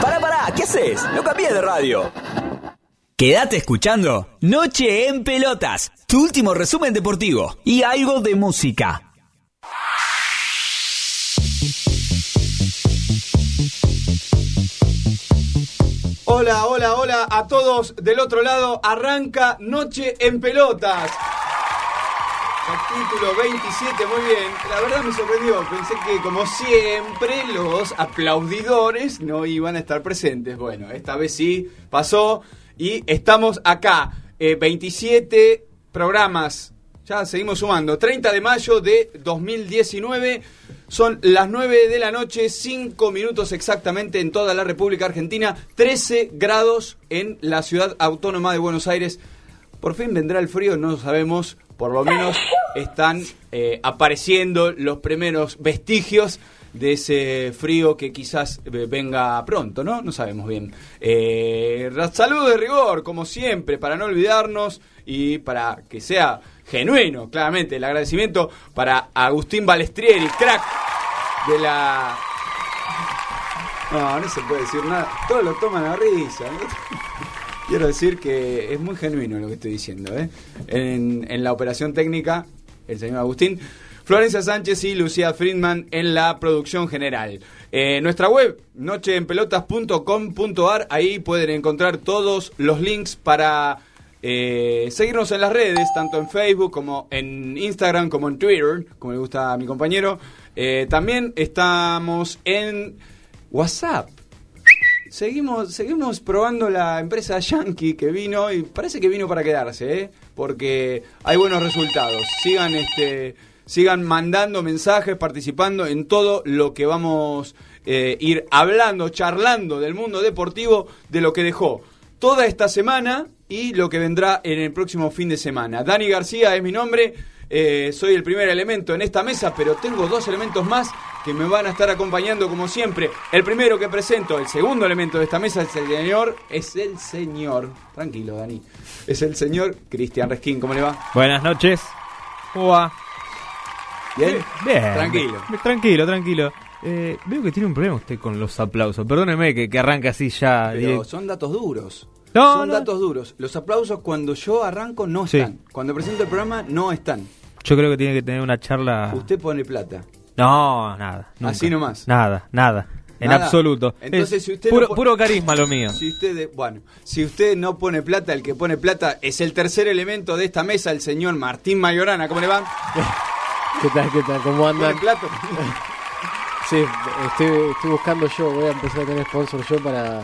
Pará, pará, ¿qué haces? No cambié de radio. Quédate escuchando Noche en Pelotas, tu último resumen deportivo y algo de música. Hola, hola, hola a todos del otro lado. Arranca Noche en Pelotas. Capítulo 27, muy bien. La verdad me sorprendió. Pensé que, como siempre, los aplaudidores no iban a estar presentes. Bueno, esta vez sí pasó. Y estamos acá. Eh, 27 programas. Ya seguimos sumando. 30 de mayo de 2019. Son las 9 de la noche, 5 minutos exactamente en toda la República Argentina, 13 grados en la ciudad autónoma de Buenos Aires. Por fin vendrá el frío, no lo sabemos, por lo menos están eh, apareciendo los primeros vestigios de ese frío que quizás eh, venga pronto, ¿no? No sabemos bien. Eh, salud de rigor, como siempre, para no olvidarnos y para que sea genuino, claramente, el agradecimiento para Agustín Balestrieri, crack de la... No, no se puede decir nada. Todos lo toman a risa. ¿no? Quiero decir que es muy genuino lo que estoy diciendo. ¿eh? En, la operación técnica, el señor Agustín. Florencia Sánchez y Lucía Friedman en la producción general. Eh, nuestra web, nocheenpelotas.com.ar, ahí pueden encontrar todos los links para eh, seguirnos en las redes, tanto en Facebook como en Instagram, como en Twitter, como le gusta a mi compañero. Eh, también estamos en WhatsApp. Seguimos, seguimos probando la empresa Yankee que vino y parece que vino para quedarse, ¿eh? porque hay buenos resultados. Sigan, este, sigan mandando mensajes, participando en todo lo que vamos eh, ir hablando, charlando del mundo deportivo, de lo que dejó toda esta semana y lo que vendrá en el próximo fin de semana. Dani García es mi nombre, eh, soy el primer elemento en esta mesa, pero tengo dos elementos más que me van a estar acompañando como siempre. El primero que presento, el segundo elemento de esta mesa es el señor, es el señor, tranquilo Dani, es el señor Cristian Resquín, ¿cómo le va? Buenas noches. ¿Cómo va? ¿Bien? Bien. Tranquilo. Tranquilo, tranquilo. Eh, veo que tiene un problema usted con los aplausos. Perdóneme que, que arranca así ya. Pero direct- son datos duros. No, son no. datos duros. Los aplausos cuando yo arranco no Sí. están. Cuando presento el programa no están. Yo creo que tiene que tener una charla. Usted pone plata. No, nada. nunca. Así nomás. Nada, nada. En Nada. absoluto. Entonces, Es si usted puro, no pone- puro carisma lo mío. Si usted, bueno, si usted no pone plata, el que pone plata es el tercer elemento de esta mesa, el señor Martín Mayorana. ¿Cómo le va? ¿Qué tal, qué tal? ¿Cómo andan? ¿Pone plata? Sí, estoy, estoy buscando yo, voy a empezar a tener sponsor yo para,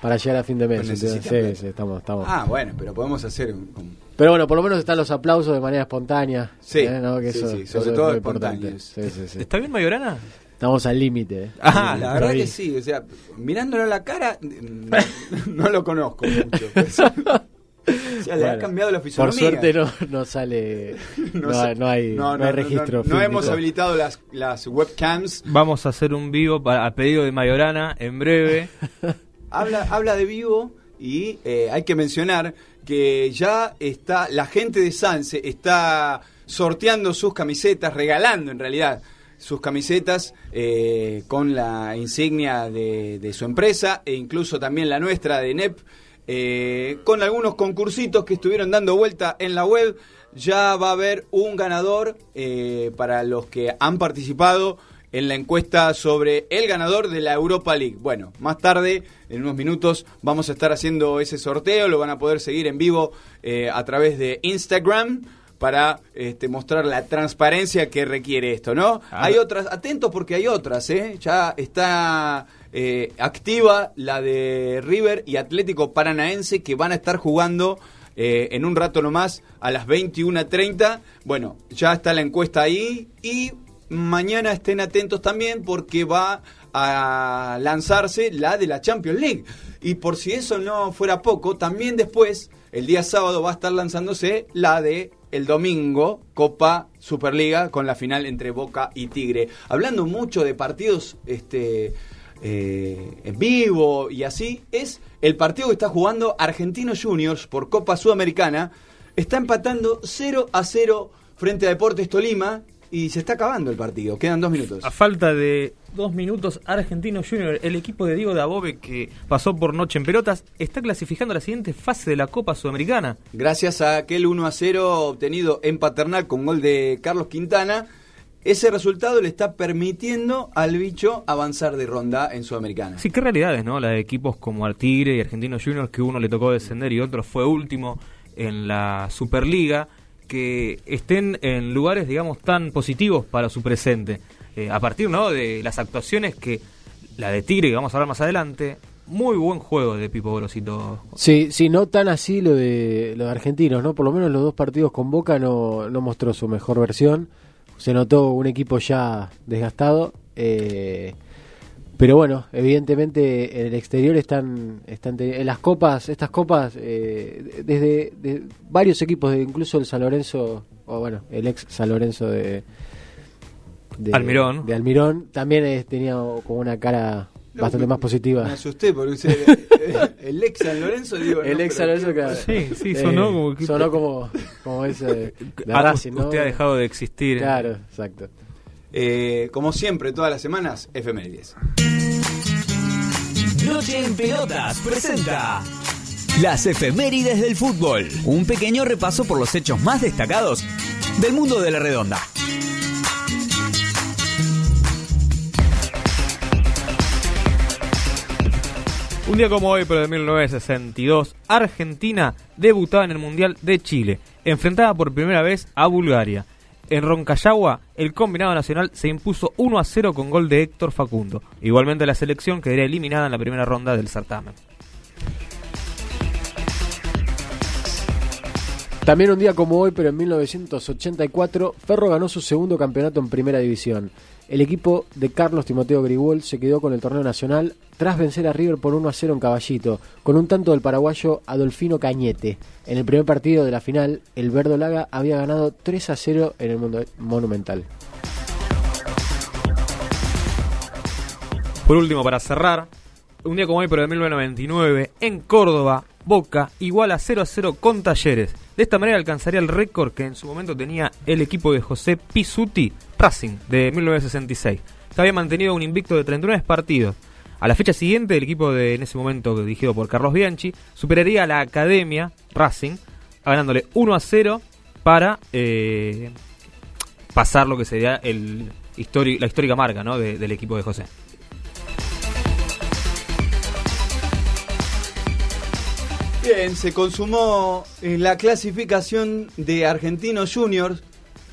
para llegar a fin de mes. Pues. Sí, sí, estamos, estamos. Ah, bueno, pero podemos hacer un... un- Pero bueno, por lo menos están los aplausos de manera espontánea. Sí, ¿eh? ¿no? Que sí, eso- sí, sobre es todo muy importante. espontáneos. Sí, sí, sí. ¿Está bien Mayorana? Estamos al límite. ¿eh? Ah, la verdad Ahí. que sí, o sea, mirándole a la cara, no, no lo conozco mucho. O sea, le ha Bueno, cambiado la Por fisonomía. suerte no, no sale. No, no hay, no, hay registro. No, hemos habilitado las, las webcams. Vamos a hacer un vivo para, a pedido de Mayorana en breve. Habla, habla de vivo y eh, hay que mencionar que ya está, la gente de Sanse está sorteando sus camisetas, regalando en realidad sus camisetas eh, con la insignia de, de su empresa e incluso también la nuestra de NEP, eh, con algunos concursitos que estuvieron dando vuelta en la web. Ya va a haber un ganador eh, para los que han participado en la encuesta sobre el ganador de la Europa League. Bueno, más tarde, en unos minutos, vamos a estar haciendo ese sorteo. Lo van a poder seguir en vivo eh, a través de Instagram para este, mostrar la transparencia que requiere esto, ¿no? Ah. Hay otras, atentos porque hay otras, ¿eh? Ya está eh, activa la de River y Atlético Paranaense que van a estar jugando eh, en un rato nomás a las 21.30. Bueno, ya está la encuesta ahí y mañana estén atentos también porque va a lanzarse la de la Champions League. Y por si eso no fuera poco, también después, el día sábado, va a estar lanzándose la de el domingo, Copa Superliga, con la final entre Boca y Tigre. Hablando mucho de partidos este, eh, en vivo y así, es el partido que está jugando Argentinos Juniors por Copa Sudamericana. Está empatando 0 a 0 frente a Deportes Tolima y se está acabando el partido. Quedan dos minutos. A falta de dos minutos, Argentino Junior, el equipo de Diego Dabove que pasó por Noche en Pelotas, está clasificando la siguiente fase de la Copa Sudamericana. Gracias a aquel 1 a 0 obtenido en Paternal con gol de Carlos Quintana, ese resultado le está permitiendo al bicho avanzar de ronda en Sudamericana. Sí, qué realidades, ¿no? La de equipos como Artigre y Argentino Junior, que uno le tocó descender y otro fue último en la Superliga que estén en lugares, digamos, tan positivos para su presente. Eh, a partir ¿no? de las actuaciones que la de Tigre, que vamos a hablar más adelante, muy buen juego de Pipo Grosito. Sí, sí, no tan así lo de los argentinos, ¿no? Por lo menos los dos partidos con Boca no, no mostró su mejor versión. Se notó un equipo ya desgastado. Eh, pero bueno, evidentemente en el exterior están, están en las copas, estas copas, eh, desde varios equipos, incluso el San Lorenzo, o bueno, el ex San Lorenzo de, de Almirón, de Almirón también tenía como una cara bastante más positiva. Me asusté porque el ex San Lorenzo, digo. El ex San Lorenzo, claro. Sí, sí, sonó como. Sonó como, como ese. Ahora usted ha dejado de existir. Claro, exacto. Eh, como siempre, todas las semanas, FM10. Noche en Pelotas presenta las efemérides del fútbol. Un pequeño repaso por los hechos más destacados del mundo de la redonda. Un día como hoy, pero de 1962, Argentina debutaba en el Mundial de Chile, enfrentada por primera vez a Bulgaria. En Roncayagua, el combinado nacional se impuso 1 a 0 con gol de Héctor Facundo. Igualmente la selección quedaría eliminada en la primera ronda del certamen. También un día como hoy, pero en 1984, Ferro ganó su segundo campeonato en Primera División. El equipo de Carlos Timoteo Grigol se quedó con el torneo nacional tras vencer a River por 1 a 0 en Caballito, con un tanto del paraguayo Adolfino Cañete. En el primer partido de la final, el Verdo Laga había ganado 3 a 0 en el Monumental. Por último, para cerrar, un día como hoy, pero de 1999, en Córdoba, Boca igual a 0 a 0 con Talleres. De esta manera alcanzaría el récord que en su momento tenía el equipo de José Pisuti Racing de 1966. Se había mantenido un invicto de 39 partidos. A la fecha siguiente, el equipo de en ese momento dirigido por Carlos Bianchi superaría a la Academia Racing, ganándole 1 a 0 para eh, pasar lo que sería el la histórica marca ¿no? del equipo de José. Bien, se consumó la clasificación de Argentinos Juniors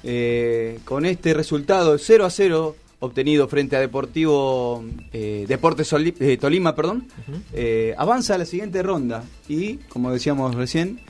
eh, con este resultado 0 a 0 obtenido frente a Deportivo eh, Deportes eh, Tolima, perdón, avanza a la siguiente ronda y, como decíamos recién,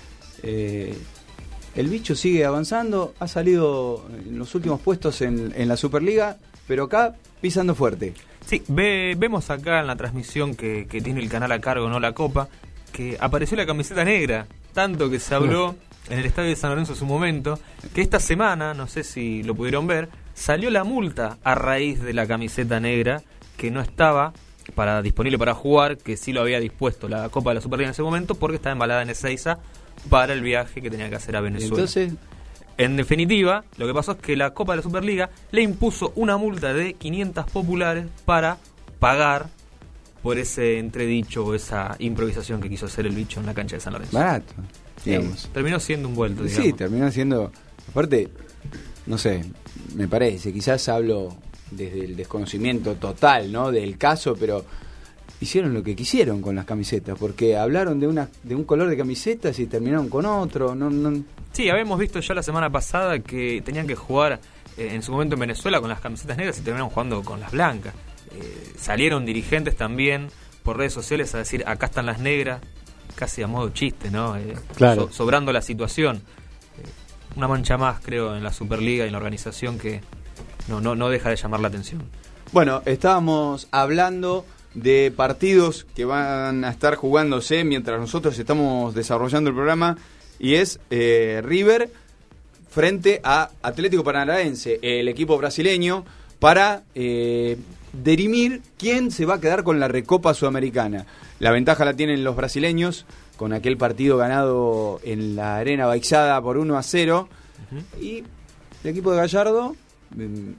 el bicho sigue avanzando, ha salido en los últimos puestos en, la Superliga, pero acá pisando fuerte. Sí, vemos acá en la transmisión que, que tiene el canal a cargo, no la Copa, que apareció la camiseta negra, tanto que se habló en el estadio de San Lorenzo en su momento, que esta semana, no sé si lo pudieron ver, salió la multa a raíz de la camiseta negra que no estaba para disponible para jugar, que sí lo había dispuesto la Copa de la Superliga en ese momento porque estaba embalada en Ezeiza para el viaje que tenía que hacer a Venezuela. Entonces, en definitiva, lo que pasó es que la Copa de la Superliga le impuso una multa de 500 populares para pagar por ese entredicho o esa improvisación que quiso hacer el bicho en la cancha de San Lorenzo. Barato digamos. terminó siendo un vuelto, Sí, terminó siendo... Aparte, no sé, me parece, quizás hablo desde el desconocimiento total, ¿no? Del caso, pero hicieron lo que quisieron con las camisetas, porque hablaron de una de un color de camisetas y terminaron con otro, no, no... Sí, habíamos visto ya la semana pasada que tenían que jugar eh, en su momento en Venezuela con las camisetas negras y terminaron jugando con las blancas. Eh, salieron dirigentes también por redes sociales a decir acá están las negras, casi a modo chiste, ¿no? Eh, claro. sobrando la situación. Eh, una mancha más, creo, en la Superliga y en la organización que, no, no, no deja de llamar la atención. Bueno, estábamos hablando de partidos que van a estar jugándose mientras nosotros estamos desarrollando el programa y es eh, River frente a Atlético Paranaense, el equipo brasileño, para eh, derimir quién se va a quedar con la Recopa Sudamericana. La ventaja la tienen los brasileños con aquel partido ganado en la Arena Baixada por 1 a 0 y el equipo de Gallardo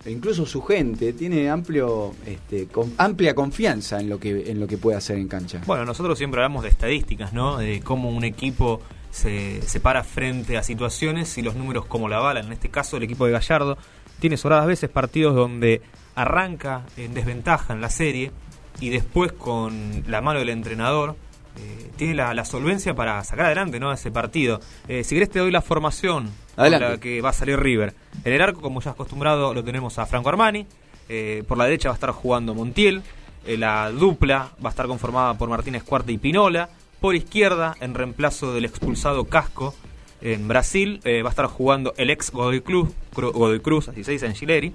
e incluso su gente tiene amplio este, con, amplia confianza en lo que en lo que puede hacer en cancha. Bueno, nosotros siempre hablamos de estadísticas, ¿no? De cómo un equipo se, se para frente a situaciones y los números como la bala. En este caso, el equipo de Gallardo tiene sobradas veces partidos donde arranca en desventaja en la serie y después con la mano del entrenador eh, tiene la, solvencia para sacar adelante ¿no? ese partido. Eh, si querés te doy la formación con la que va a salir River. En el arco, como ya acostumbrado, lo tenemos a Franco Armani. Eh, por la derecha va a estar jugando Montiel. la dupla va a estar conformada por Martínez Cuarta y Pinola. Por izquierda, en reemplazo del expulsado Casco, en Brasil va a estar jugando el ex Godoy Cruz, Godoy Cruz así se dice en Chileri.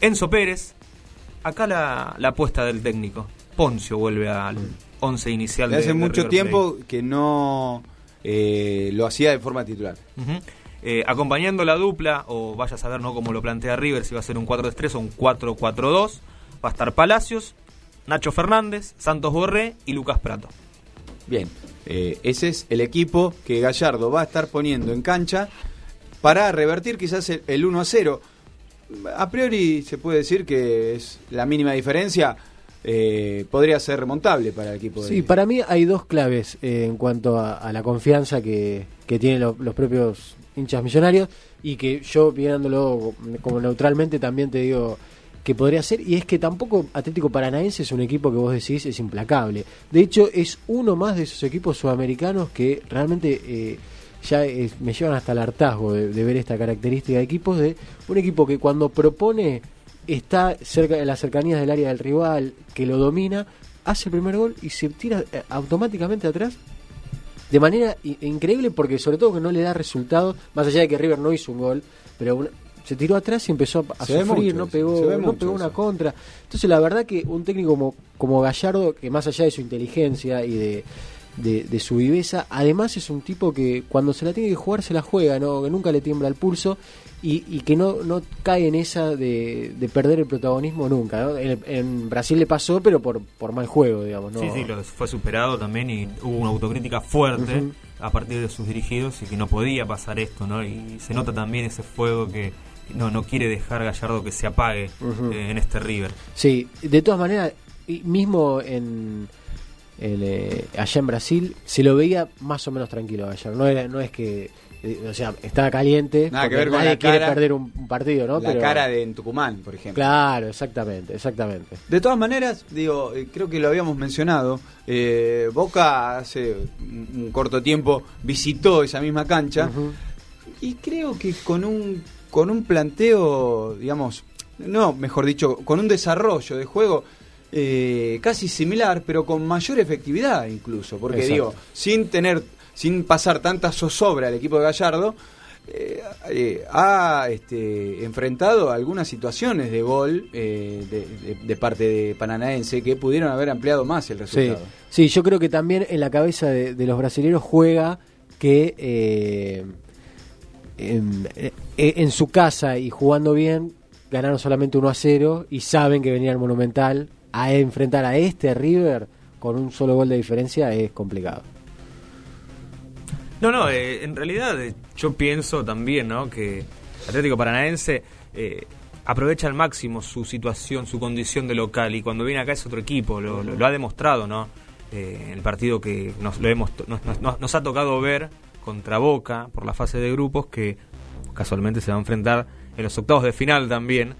Enzo Pérez. Acá la, la apuesta del técnico. Poncio vuelve al, 11 inicial. hace mucho tiempo que no eh, lo hacía de forma titular. Eh, acompañando la dupla, o vaya a saber ¿no? cómo lo plantea River, si va a ser un 4-3 o un 4-4-2, va a estar Palacios, Nacho Fernández, Santos Borré y Lucas Prato. Bien, eh, ese es el equipo que Gallardo va a estar poniendo en cancha para revertir quizás el, el 1 0. A priori se puede decir que es la mínima diferencia eh, podría ser remontable para el equipo. Sí, para mí hay dos claves eh, en cuanto a, la confianza que, tienen los propios hinchas millonarios y que yo viéndolo como neutralmente también te digo que podría ser y es que tampoco Atlético Paranaense es un equipo que vos decís es implacable. De hecho es uno más de esos equipos sudamericanos que realmente eh, ya me llevan hasta el hartazgo de, ver esta característica de equipos de un equipo que cuando propone está cerca de las cercanías del área del rival, que lo domina, hace el primer gol y se tira eh, automáticamente atrás de manera increíble porque sobre todo que no le da resultado, más allá de que River no hizo un gol, pero se tiró atrás y empezó a, sufrir, no pegó, no pegó una contra. Entonces la verdad que un técnico como, como Gallardo, que más allá de su inteligencia y de, de, su viveza, además es un tipo que cuando se la tiene que jugar se la juega, ¿no? que nunca le tiembla el pulso y, que no, no cae en esa de, perder el protagonismo nunca. En, Brasil le pasó, pero por, por mal juego, digamos. ¿no? Sí, sí, lo, fue superado también y hubo una autocrítica fuerte a partir de sus dirigidos y que no podía pasar esto, ¿no? Y se nota también ese fuego que no, no quiere dejar Gallardo que se apague eh, en este River. Sí, de todas maneras, mismo en... Eh, allá en Brasil se lo veía más o menos tranquilo Gallardo. No, era, no es que eh, o sea, estaba caliente. Nada que ver con nadie la quiere perder un, partido, ¿no? La cara de en Tucumán, por ejemplo. Claro, exactamente, exactamente. De todas maneras, digo, creo que lo habíamos mencionado. Eh, Boca hace un, corto tiempo visitó esa misma cancha y creo que con un con un planteo, digamos, no, mejor dicho, con un desarrollo de juego. casi similar, pero con mayor efectividad incluso, porque digo, sin tener sin pasar tanta zozobra al equipo de Gallardo, eh, eh, ha este, enfrentado algunas situaciones de gol eh, de, parte de Pananaense que pudieron haber ampliado más el resultado. Sí, yo creo que también en la cabeza de, los brasileños juega que en, en, su casa y jugando bien ganaron solamente 1 a 0 y saben que venía el Monumental a enfrentar a este River con un solo gol de diferencia es complicado. No, no, eh, en realidad eh, yo pienso también, ¿no? Que Atlético Paranaense eh, aprovecha al máximo su situación, su condición de local y cuando viene acá es otro equipo, lo, ha demostrado, ¿no? el partido que nos, lo hemos, nos, ha tocado ver contra Boca por la fase de grupos que casualmente se va a enfrentar en los octavos de final también,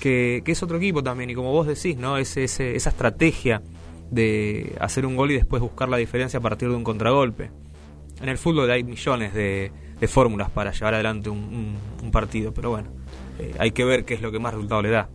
que, es otro equipo también y como vos decís, ¿no? Ese, esa estrategia de hacer un gol y después buscar la diferencia a partir de un contragolpe en el fútbol hay millones de, fórmulas para llevar adelante un, partido, pero bueno. Eh, hay que ver qué es lo que más resultado le da.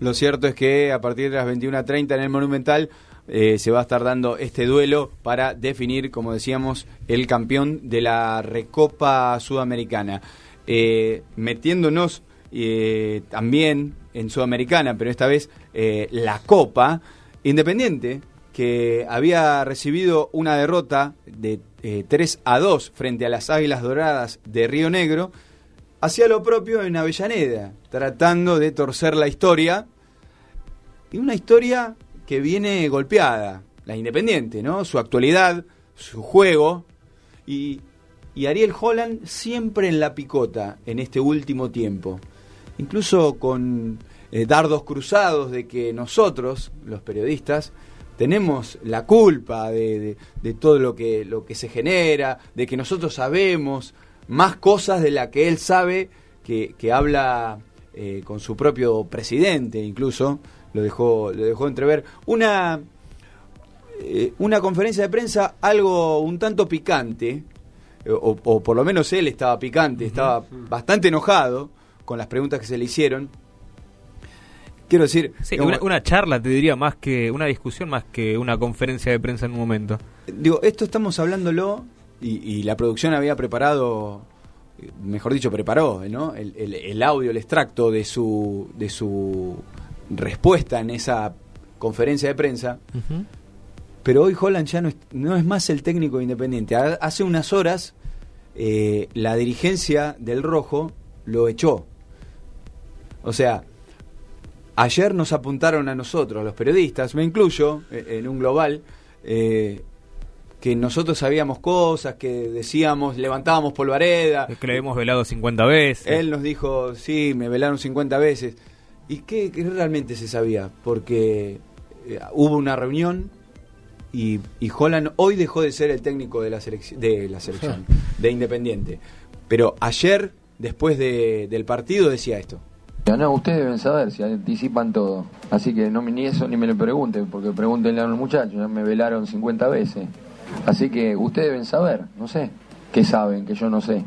Lo cierto es que a partir de las 21.30 en el Monumental eh, se va a estar dando este duelo para definir, como decíamos, el campeón de la Recopa Sudamericana. Eh, metiéndonos eh, también en Sudamericana, pero esta vez la Copa, Independiente, que había recibido una derrota de 3 a 2 frente a las Águilas Doradas de Río Negro, hacía lo propio en Avellaneda, tratando de torcer la historia. Y una historia que viene golpeada, la Independiente, ¿no? Su actualidad, su juego. Y, Ariel Holland siempre en la picota en este último tiempo. Incluso con eh, dardos cruzados de que nosotros, los periodistas, tenemos la culpa de, todo lo que, lo que se genera, de que nosotros sabemos más cosas de la que él sabe, que, que habla eh, con su propio presidente, incluso, lo dejó, lo dejó entrever. Una, eh, una conferencia de prensa algo un tanto picante, o, o, por lo menos él estaba picante, estaba bastante enojado con las preguntas que se le hicieron. Quiero decir... Sí, una, una, charla, te diría, más que una discusión, más que una conferencia de prensa en un momento. Digo, esto estamos hablándolo y, y la producción había preparado, mejor dicho, preparó ¿no? el, el, el, audio, el extracto de su, de su respuesta en esa conferencia de prensa. Uh -huh. Pero hoy Holland ya no es, no es más el técnico independiente. Hace unas horas eh, la dirigencia del Rojo lo echó. O sea, ayer nos apuntaron a nosotros, los periodistas, me incluyo, en un global, eh, que nosotros sabíamos cosas, que decíamos, levantábamos polvareda. Que le hemos velado 50 veces. Él nos dijo, sí, me velaron 50 veces. ¿Y qué, qué realmente se sabía? Porque eh, hubo una reunión y, y, Holland hoy dejó de ser el técnico de la, selección, de, la selección, de Independiente. Pero ayer después de, del partido decía esto. No, ustedes deben saber si anticipan todo. Así que no ni eso ni me lo pregunten, porque pregúntenle a los muchachos, ya me velaron 50 veces. Así que ustedes deben saber, no sé, qué saben, que yo no sé.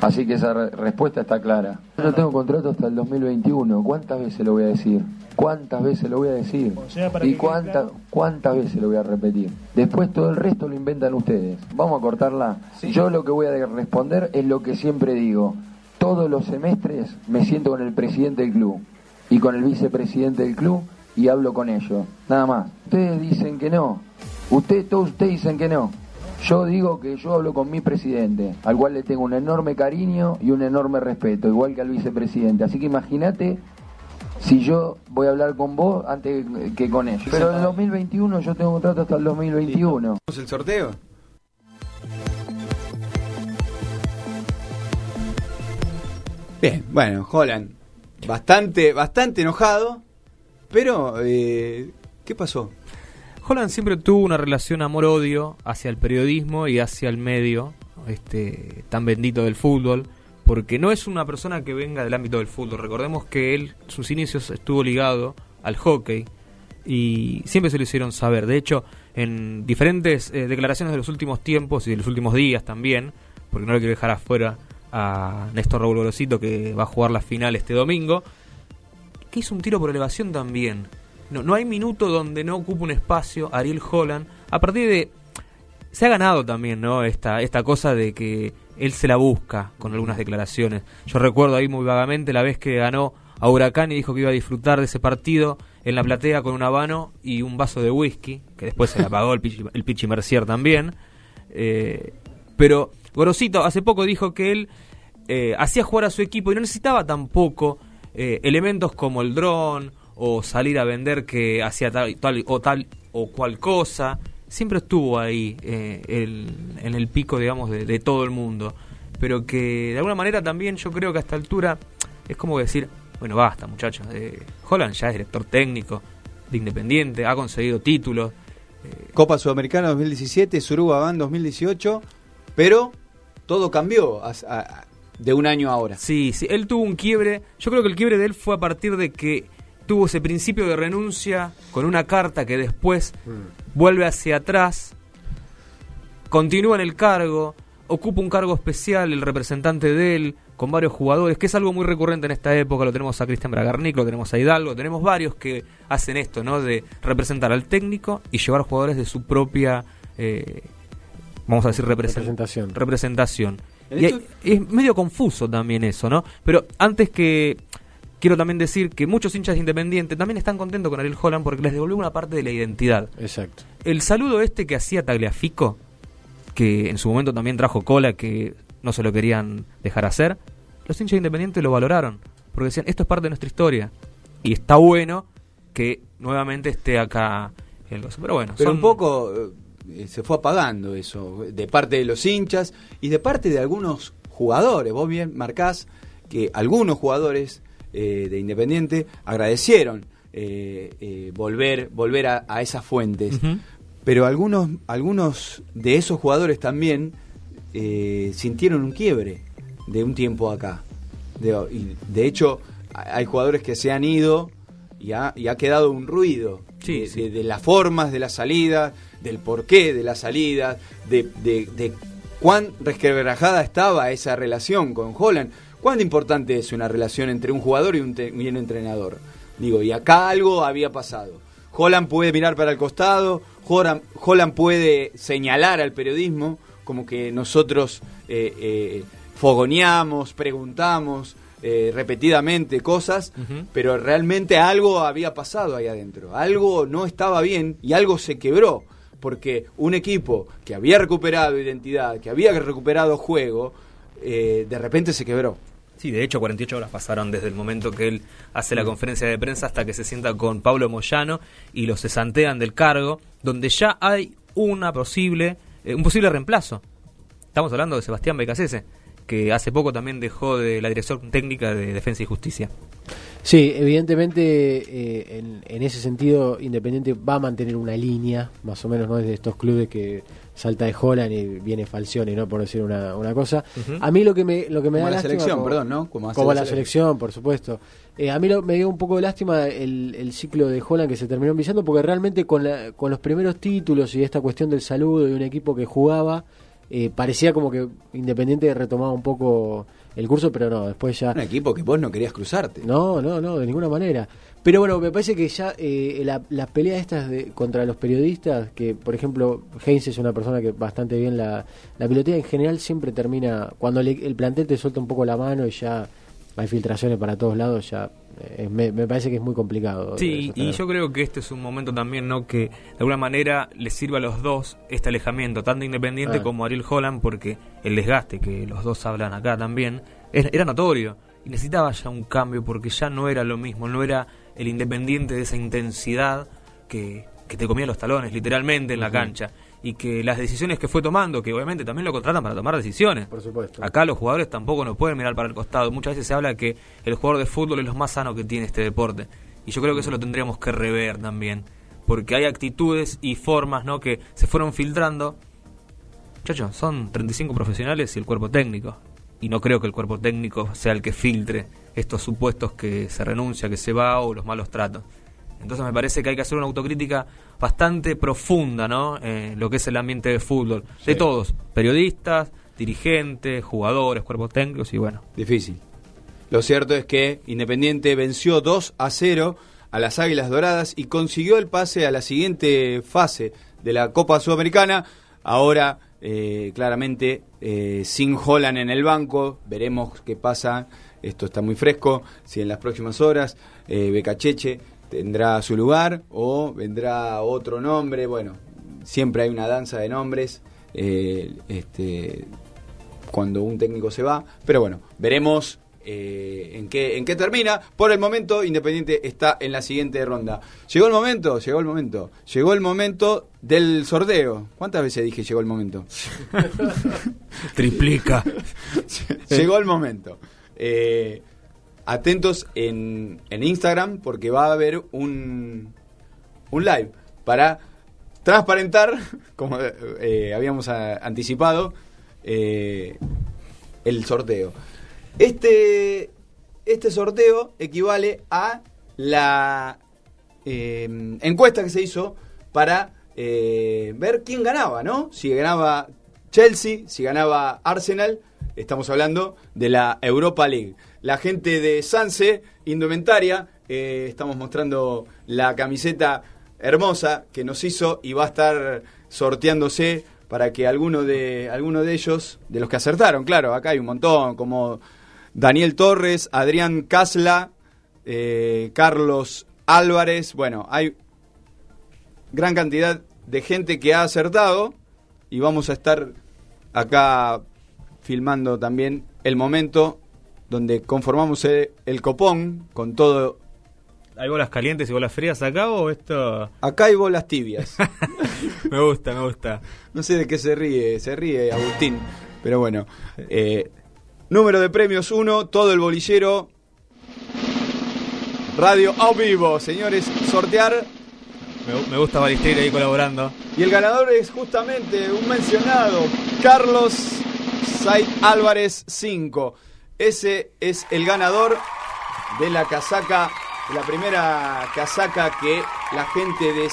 Así que esa re respuesta está clara. Yo tengo contrato hasta el 2021. ¿Cuántas veces lo voy a decir? ¿Cuántas veces lo voy a decir? O sea, ¿Y cuántas claro. cuántas veces lo voy a repetir? Después todo el resto lo inventan ustedes. Vamos a cortarla. Sí. Yo lo que voy a responder es lo que siempre digo. Todos los semestres me siento con el presidente del club y con el vicepresidente del club y hablo con ellos. Nada más. Ustedes dicen que no. Ustedes, todos ustedes dicen que no. Yo digo que yo hablo con mi presidente, al cual le tengo un enorme cariño y un enorme respeto, igual que al vicepresidente. Así que imagínate si yo voy a hablar con vos antes que con ellos. Pero en el 2021 yo tengo contrato hasta el 2021. ¿El sorteo? Bien, bueno, Holland, bastante, bastante enojado, pero eh, ¿qué pasó? Holland siempre tuvo una relación amor-odio hacia el periodismo y hacia el medio este, tan bendito del fútbol, porque no es una persona que venga del ámbito del fútbol. Recordemos que él, sus inicios estuvo ligado al hockey y siempre se lo hicieron saber. De hecho, en diferentes eh, declaraciones de los últimos tiempos y de los últimos días también, porque no lo quiero dejar afuera a Néstor Raúl que va a jugar la final este domingo, que hizo un tiro por elevación también. No, no hay minuto donde no ocupe un espacio Ariel Holland. A partir de. Se ha ganado también, ¿no? Esta, esta cosa de que él se la busca con algunas declaraciones. Yo recuerdo ahí muy vagamente la vez que ganó a Huracán y dijo que iba a disfrutar de ese partido en la platea con un habano y un vaso de whisky, que después se la pagó el Pichi, el Pichi Mercier también. Eh, pero Gorosito hace poco dijo que él eh, hacía jugar a su equipo y no necesitaba tampoco eh, elementos como el dron o salir a vender que hacía tal, tal, o tal o cual cosa. Siempre estuvo ahí eh, el, en el pico, digamos, de, de, todo el mundo. Pero que de alguna manera también yo creo que a esta altura es como decir, bueno, basta muchachos. Eh, Holland ya es director técnico de Independiente, ha conseguido títulos. Eh, Copa Sudamericana 2017, Suruba 2018, pero todo cambió a, a, de un año a ahora. Sí, sí, él tuvo un quiebre. Yo creo que el quiebre de él fue a partir de que tuvo ese principio de renuncia con una carta que después vuelve hacia atrás, continúa en el cargo, ocupa un cargo especial, el representante de él, con varios jugadores, que es algo muy recurrente en esta época, lo tenemos a Cristian Bragarnik, lo tenemos a Hidalgo, tenemos varios que hacen esto, ¿no? De representar al técnico y llevar jugadores de su propia, eh, vamos a decir, represent representación. representación. Y es medio confuso también eso, ¿no? Pero antes que quiero también decir que muchos hinchas de Independiente también están contentos con Ariel Holland porque les devolvió una parte de la identidad. Exacto. El saludo este que hacía Tagliafico, que en su momento también trajo cola, que no se lo querían dejar hacer, los hinchas de Independiente lo valoraron. Porque decían, esto es parte de nuestra historia. Y está bueno que nuevamente esté acá el gozo. Pero bueno, Pero son- un poco eh, se fue apagando eso, de parte de los hinchas y de parte de algunos jugadores. Vos bien marcás que algunos jugadores eh, de Independiente agradecieron eh, eh, volver, volver a, a esas fuentes. Pero algunos, algunos de esos jugadores también sintieron un quiebre de un tiempo acá. De, y de hecho, hay jugadores que se han ido y ha, y ha quedado un ruido Sí, de, sí. de- de las formas de la salida, del porqué de la salida, de, de, de cuán resquebrajada estaba esa relación con Holland. ¿Cuán importante es una relación entre un jugador y un, y un entrenador? Digo, y acá algo había pasado. Holland puede mirar para el costado, Holland, Holland puede señalar al periodismo, como que nosotros eh, eh, fogoneamos, preguntamos eh, repetidamente cosas, pero realmente algo había pasado ahí adentro, algo no estaba bien y algo se quebró, porque un equipo que había recuperado identidad, que había recuperado juego, eh, de repente se quebró. Sí, de hecho 48 horas pasaron desde el momento que él hace la conferencia de prensa hasta que se sienta con Pablo Moyano y los cesantean del cargo, donde ya hay una posible, eh, un posible reemplazo. Estamos hablando de Sebastián Becasese, que hace poco también dejó de la dirección técnica de Defensa y Justicia. Sí, evidentemente eh, en, en ese sentido Independiente va a mantener una línea, más o menos, no es de estos clubes que salta de Holland y viene Falcione, ¿no? Por decir una, una cosa. A mí lo que me, lo que me Como da la selección, como- perdón, ¿no? Como la la selección, por supuesto. Eh, a mí lo- me dio un poco de lástima el, el ciclo de Holland que se terminó enviciando porque realmente con, la- con los primeros títulos y esta cuestión del saludo y un equipo que jugaba, eh, parecía como que Independiente retomaba un poco el curso, pero no, después ya... Un equipo que vos no querías cruzarte. No, no, no, de ninguna manera. Pero bueno, me parece que ya eh, la- las peleas estas de, contra los periodistas, que por ejemplo Heinz es una persona que bastante bien la, la pilotea, en general siempre termina, cuando le- el plantel te suelta un poco la mano y ya hay filtraciones para todos lados, ya me, me parece que es muy complicado. Sí, eh, y sostener. yo creo que este es un momento también, ¿no? Que de alguna manera les sirva a los dos este alejamiento, tanto Independiente Ah. como Ariel Holland, porque el desgaste que los dos hablan acá también era notorio. Y necesitaba ya un cambio porque ya no era lo mismo, no era el Independiente de esa intensidad que, que te comía los talones, literalmente, en la cancha. Y que las decisiones que fue tomando, que obviamente también lo contratan para tomar decisiones. Por supuesto. Acá los jugadores tampoco nos pueden mirar para el costado. Muchas veces se habla que el jugador de fútbol es lo más sano que tiene este deporte. Y yo creo que eso lo tendríamos que rever también. Porque hay actitudes y formas ¿no? que se fueron filtrando. Chacho, son 35 profesionales y el cuerpo técnico. Y no creo que el cuerpo técnico sea el que filtre estos supuestos que se renuncia, que se va o los malos tratos. Entonces me parece que hay que hacer una autocrítica bastante profunda, ¿no? En lo que es el ambiente de fútbol. De todos, periodistas, dirigentes, jugadores, cuerpos técnicos y bueno. Difícil. Lo cierto es que Independiente venció 2 a 0 a las Águilas Doradas y consiguió el pase a la siguiente fase de la Copa Sudamericana. Ahora, eh, claramente, eh, sin Holland en el banco, veremos qué pasa. Esto está muy fresco. Si en las próximas horas eh, Becacheche tendrá su lugar o vendrá otro nombre. Bueno, siempre hay una danza de nombres. eh, este, cuando un técnico se va. Pero bueno, veremos eh, en, qué, en qué termina. Por el momento, Independiente está en la siguiente ronda. Llegó el momento, llegó el momento. Llegó el momento del sorteo. ¿Cuántas veces dije llegó el momento? Triplica. llegó el momento. Eh, atentos en, en Instagram porque va a haber un, un live para transparentar, como eh, habíamos anticipado, eh, el sorteo. Este, este sorteo equivale a la eh, encuesta que se hizo para ver quién ganaba, ¿no? Si ganaba Chelsea, si ganaba Arsenal, estamos hablando de la Europa League. La gente de Sanse, Indumentaria, eh, estamos mostrando la camiseta hermosa que nos hizo y va a estar sorteándose para que alguno de, alguno de ellos, de los que acertaron, claro, acá hay un montón, como Daniel Torres, Adrián Casla, eh, Carlos Álvarez, bueno, hay gran cantidad de gente que ha acertado y vamos a estar acá filmando también el momento donde conformamos el, el copón con todo. ¿Hay bolas calientes y bolas frías acá o esto...? Acá hay bolas tibias. me gusta, me gusta. No sé de qué se ríe, se ríe Agustín, pero bueno. Eh, número de premios 1, todo el bolillero. Radio a vivo, señores, sortear. Me, me gusta Balisteri ahí colaborando. Y el ganador es justamente un mencionado, Carlos Said Álvarez 5. Ese es el ganador de la casaca, de la primera casaca que la gente de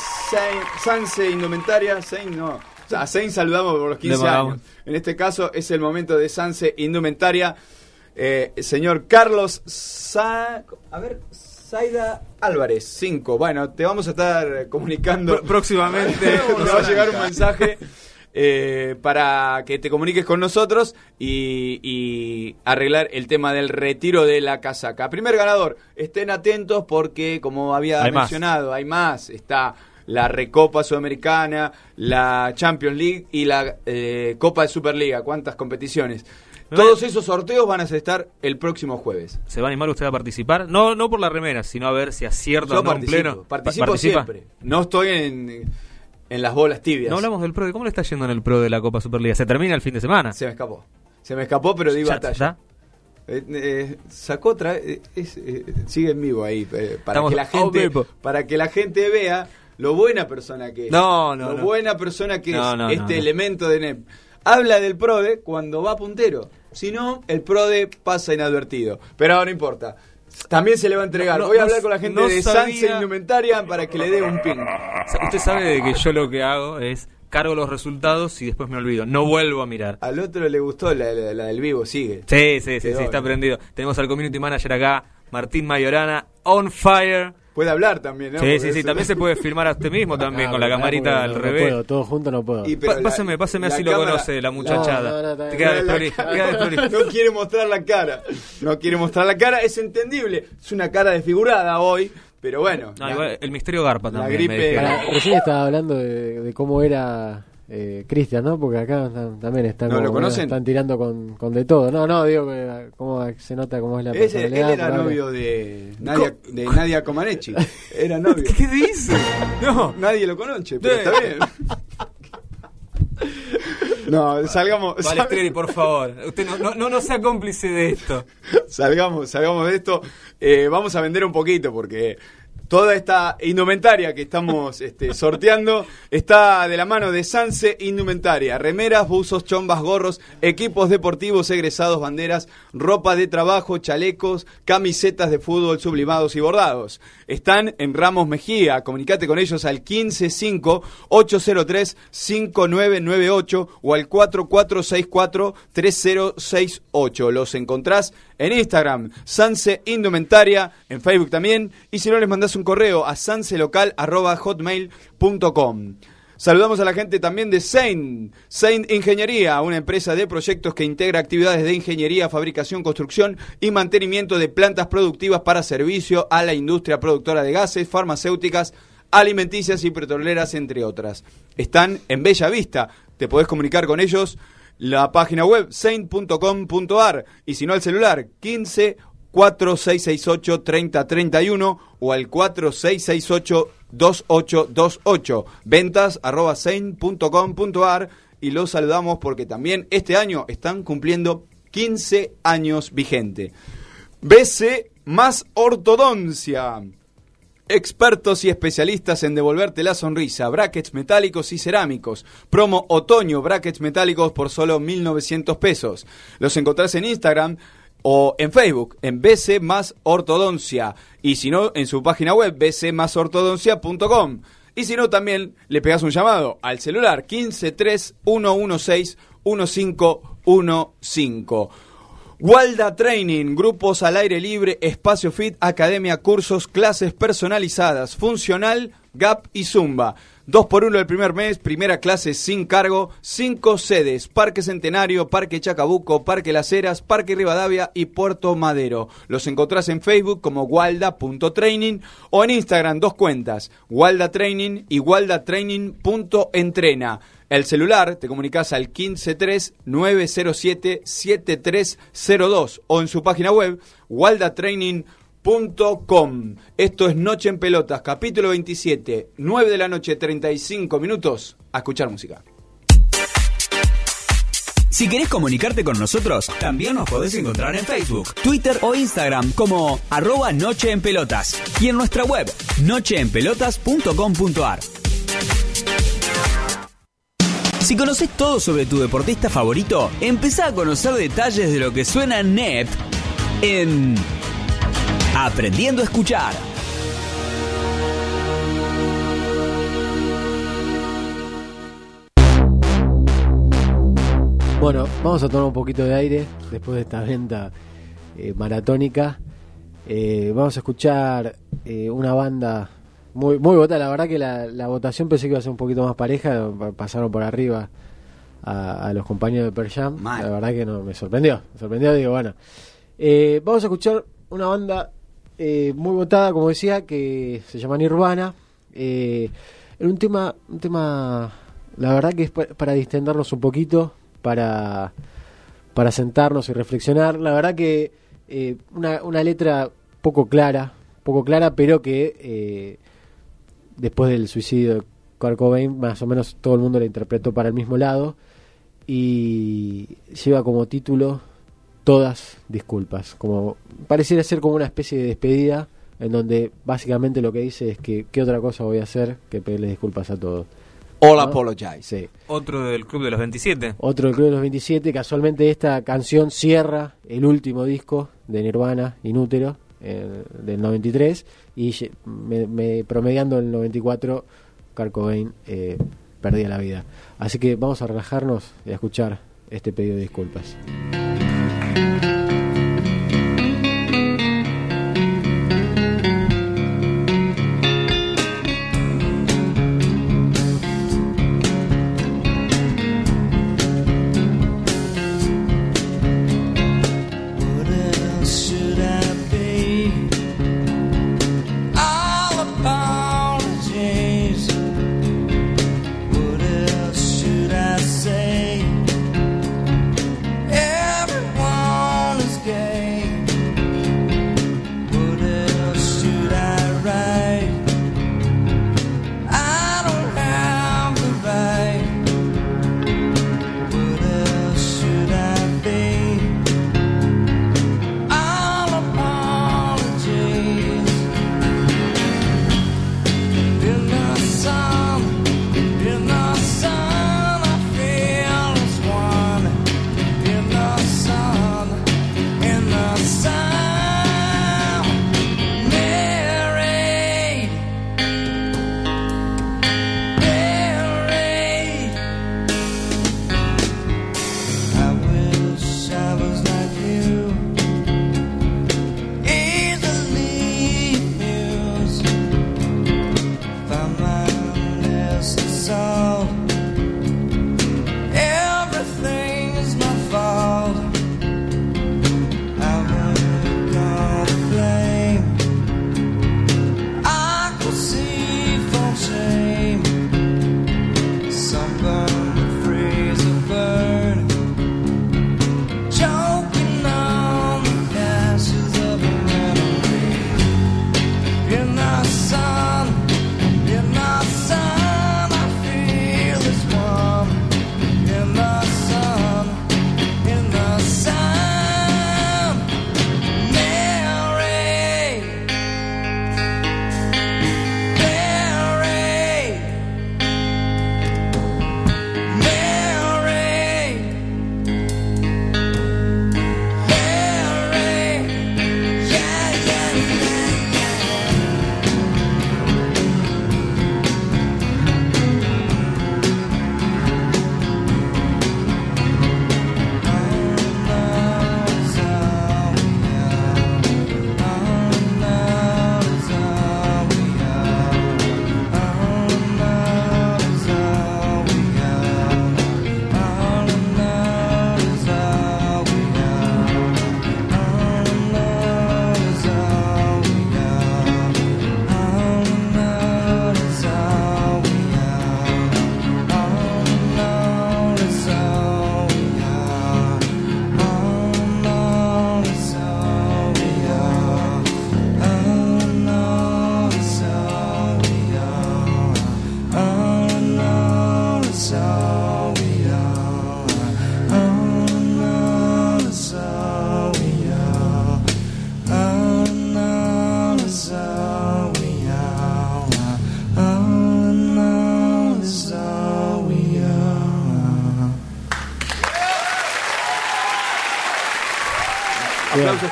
Sanse Indumentaria, Sain no, a Sain saludamos por los 15 Le años. En este caso es el momento de Sanse Indumentaria. Eh, señor Carlos Sa... A ver, Saida Álvarez 5. Bueno, te vamos a estar comunicando. Próximamente. te va a llegar un mensaje eh, para que te comuniques con nosotros y, y arreglar el tema del retiro de la casaca. Primer ganador, estén atentos porque, como había Hay más. mencionado, hay más. Está la Recopa Sudamericana, la Champions League y la eh, Copa de Superliga. ¿Cuántas competiciones? Todos esos sorteos van a estar el próximo jueves. ¿Se va a animar usted a participar? No no por la remera, sino a ver si acierta Yo o no en participo, pleno. participo Pa- ¿Participa? siempre. No estoy en, en las bolas tibias. No hablamos del pro. ¿Cómo le está yendo en el pro de la Copa Superliga? ¿Se termina el fin de semana? Se me escapó. Se me escapó, pero di Ya- batalla. Eh, eh, sacó otra eh, sigue en vivo ahí para Estamos que la gente para que la gente vea lo buena persona que es. No, no, Lo no. buena persona que No, es no, este elemento de NEP. Habla del PRODE cuando va puntero. Si no, el PRODE pasa inadvertido. Pero no importa. También se le va a entregar. No, Voy a no, hablar con la gente no de Sanse Indumentaria para que le dé un pin. Usted sabe de que yo lo que hago es cargo los resultados y después me olvido. No vuelvo a mirar. Al otro le gustó la, la- la del vivo, sigue. Sí, sí, sí, Quedó, sí, está prendido. Tenemos al community manager acá, Martín Mayorana, on fire. Puede hablar también, ¿no? Sí, Porque sí, sí, eso- también se puede filmar a usted mismo también, Ah, con la camarita al no- no revés. puedo, todo junto no puedo. Y- Pa- la- páseme, páseme la así lo conoce la muchachada. Te queda No, la quiere mostrar la cara. No quiere mostrar la cara. Es entendible. Es una cara desfigurada hoy. Pero bueno. No, la- igual, el misterio garpa la también. gripe- me dijeron. Para- recién estaba hablando de, de cómo era eh, Cristian, ¿no? Porque acá están- también están, ¿No como- lo conocen? están tirando con, con de todo. No, no, digo que cómo se nota cómo es la Ese- él personalidad. era por ahora. novio de Nadia, de Nadia Comaneci. Era novio. ¿Qué dice? No. Nadie lo conoce, pero está bien. No, salgamos, Balestreri, por favor. Usted no, no, no, no sea cómplice de esto. salgamos, salgamos de esto. Eh, vamos a vender un poquito porque toda esta indumentaria que estamos este, sorteando está de la mano de Sanse Indumentaria. Remeras, buzos, chombas, gorros, equipos deportivos, egresados, banderas, ropa de trabajo, chalecos, camisetas de fútbol sublimados y bordados. Están en Ramos Mejía. Comunicate con ellos al 155-803-5998 o al 4464-3068. Los encontrás en Instagram, Sanse Indumentaria, en Facebook también. Y si no, les mandás un correo a sanselocal.hotmail.com. Saludamos a la gente también de Saint, Saint Ingeniería, una empresa de proyectos que integra actividades de ingeniería, fabricación, construcción y mantenimiento de plantas productivas para servicio a la industria productora de gases, farmacéuticas, alimenticias y petroleras, entre otras. Están en Bella Vista. Te podés comunicar con ellos la página web saint.com.ar y si no al celular 15 4668 3031 o al 4668 2828 ventas arroba saint.com.ar y los saludamos porque también este año están cumpliendo 15 años vigente. BC más ortodoncia. Expertos y especialistas en devolverte la sonrisa, brackets metálicos y cerámicos. Promo otoño, brackets metálicos por solo 1.900 pesos. Los encontrás en Instagram o en Facebook, en BC más ortodoncia. Y si no, en su página web, bcmasortodoncia.com. Y si no, también le pegas un llamado al celular 1531161515. Walda Training, grupos al aire libre, espacio fit, academia, cursos, clases personalizadas, funcional, gap y zumba. 2 por 1 el primer mes, primera clase sin cargo, 5 sedes, Parque Centenario, Parque Chacabuco, Parque Las Heras, Parque Rivadavia y Puerto Madero. Los encontrás en Facebook como walda.training o en Instagram dos cuentas, Walda Training y waldatraining.entrena. El celular te comunicas al 153-907-7302 o en su página web waldatraining.com. Esto es Noche en Pelotas, capítulo 27, 9 de la noche, 35 minutos. A escuchar música. Si querés comunicarte con nosotros, también nos podés encontrar en Facebook, Twitter o Instagram como arroba Noche en Pelotas y en nuestra web nocheenpelotas.com.ar. Si conoces todo sobre tu deportista favorito, empezá a conocer detalles de lo que suena net en Aprendiendo a Escuchar. Bueno, vamos a tomar un poquito de aire después de esta venta eh, maratónica. Eh, vamos a escuchar eh, una banda muy, muy votada. La verdad que la, la votación pensé que iba a ser un poquito más pareja. Pasaron por arriba a, a los compañeros de Per Jam. Mal. La verdad que no, me sorprendió. Me sorprendió, digo, bueno. Eh, vamos a escuchar una banda eh, muy votada, como decía, que se llama Nirvana. Eh, en un tema, un tema, la verdad que es pa- para distendernos un poquito, para, para sentarnos y reflexionar. La verdad que eh, una, una letra poco clara, poco clara, pero que eh, después del suicidio de Kurt Cobain, más o menos todo el mundo la interpretó para el mismo lado y lleva como título todas disculpas, como pareciera ser como una especie de despedida en donde básicamente lo que dice es que qué otra cosa voy a hacer que pedirle disculpas a todos. All ¿No? apologize. Sí. Otro del Club de los 27. Otro del Club de los 27, casualmente esta canción cierra el último disco de Nirvana, Inútero, eh, del 93, y me, me- promediando el 94, Kurt Cobain eh, perdía la vida. Así que vamos a relajarnos y a escuchar este pedido de disculpas.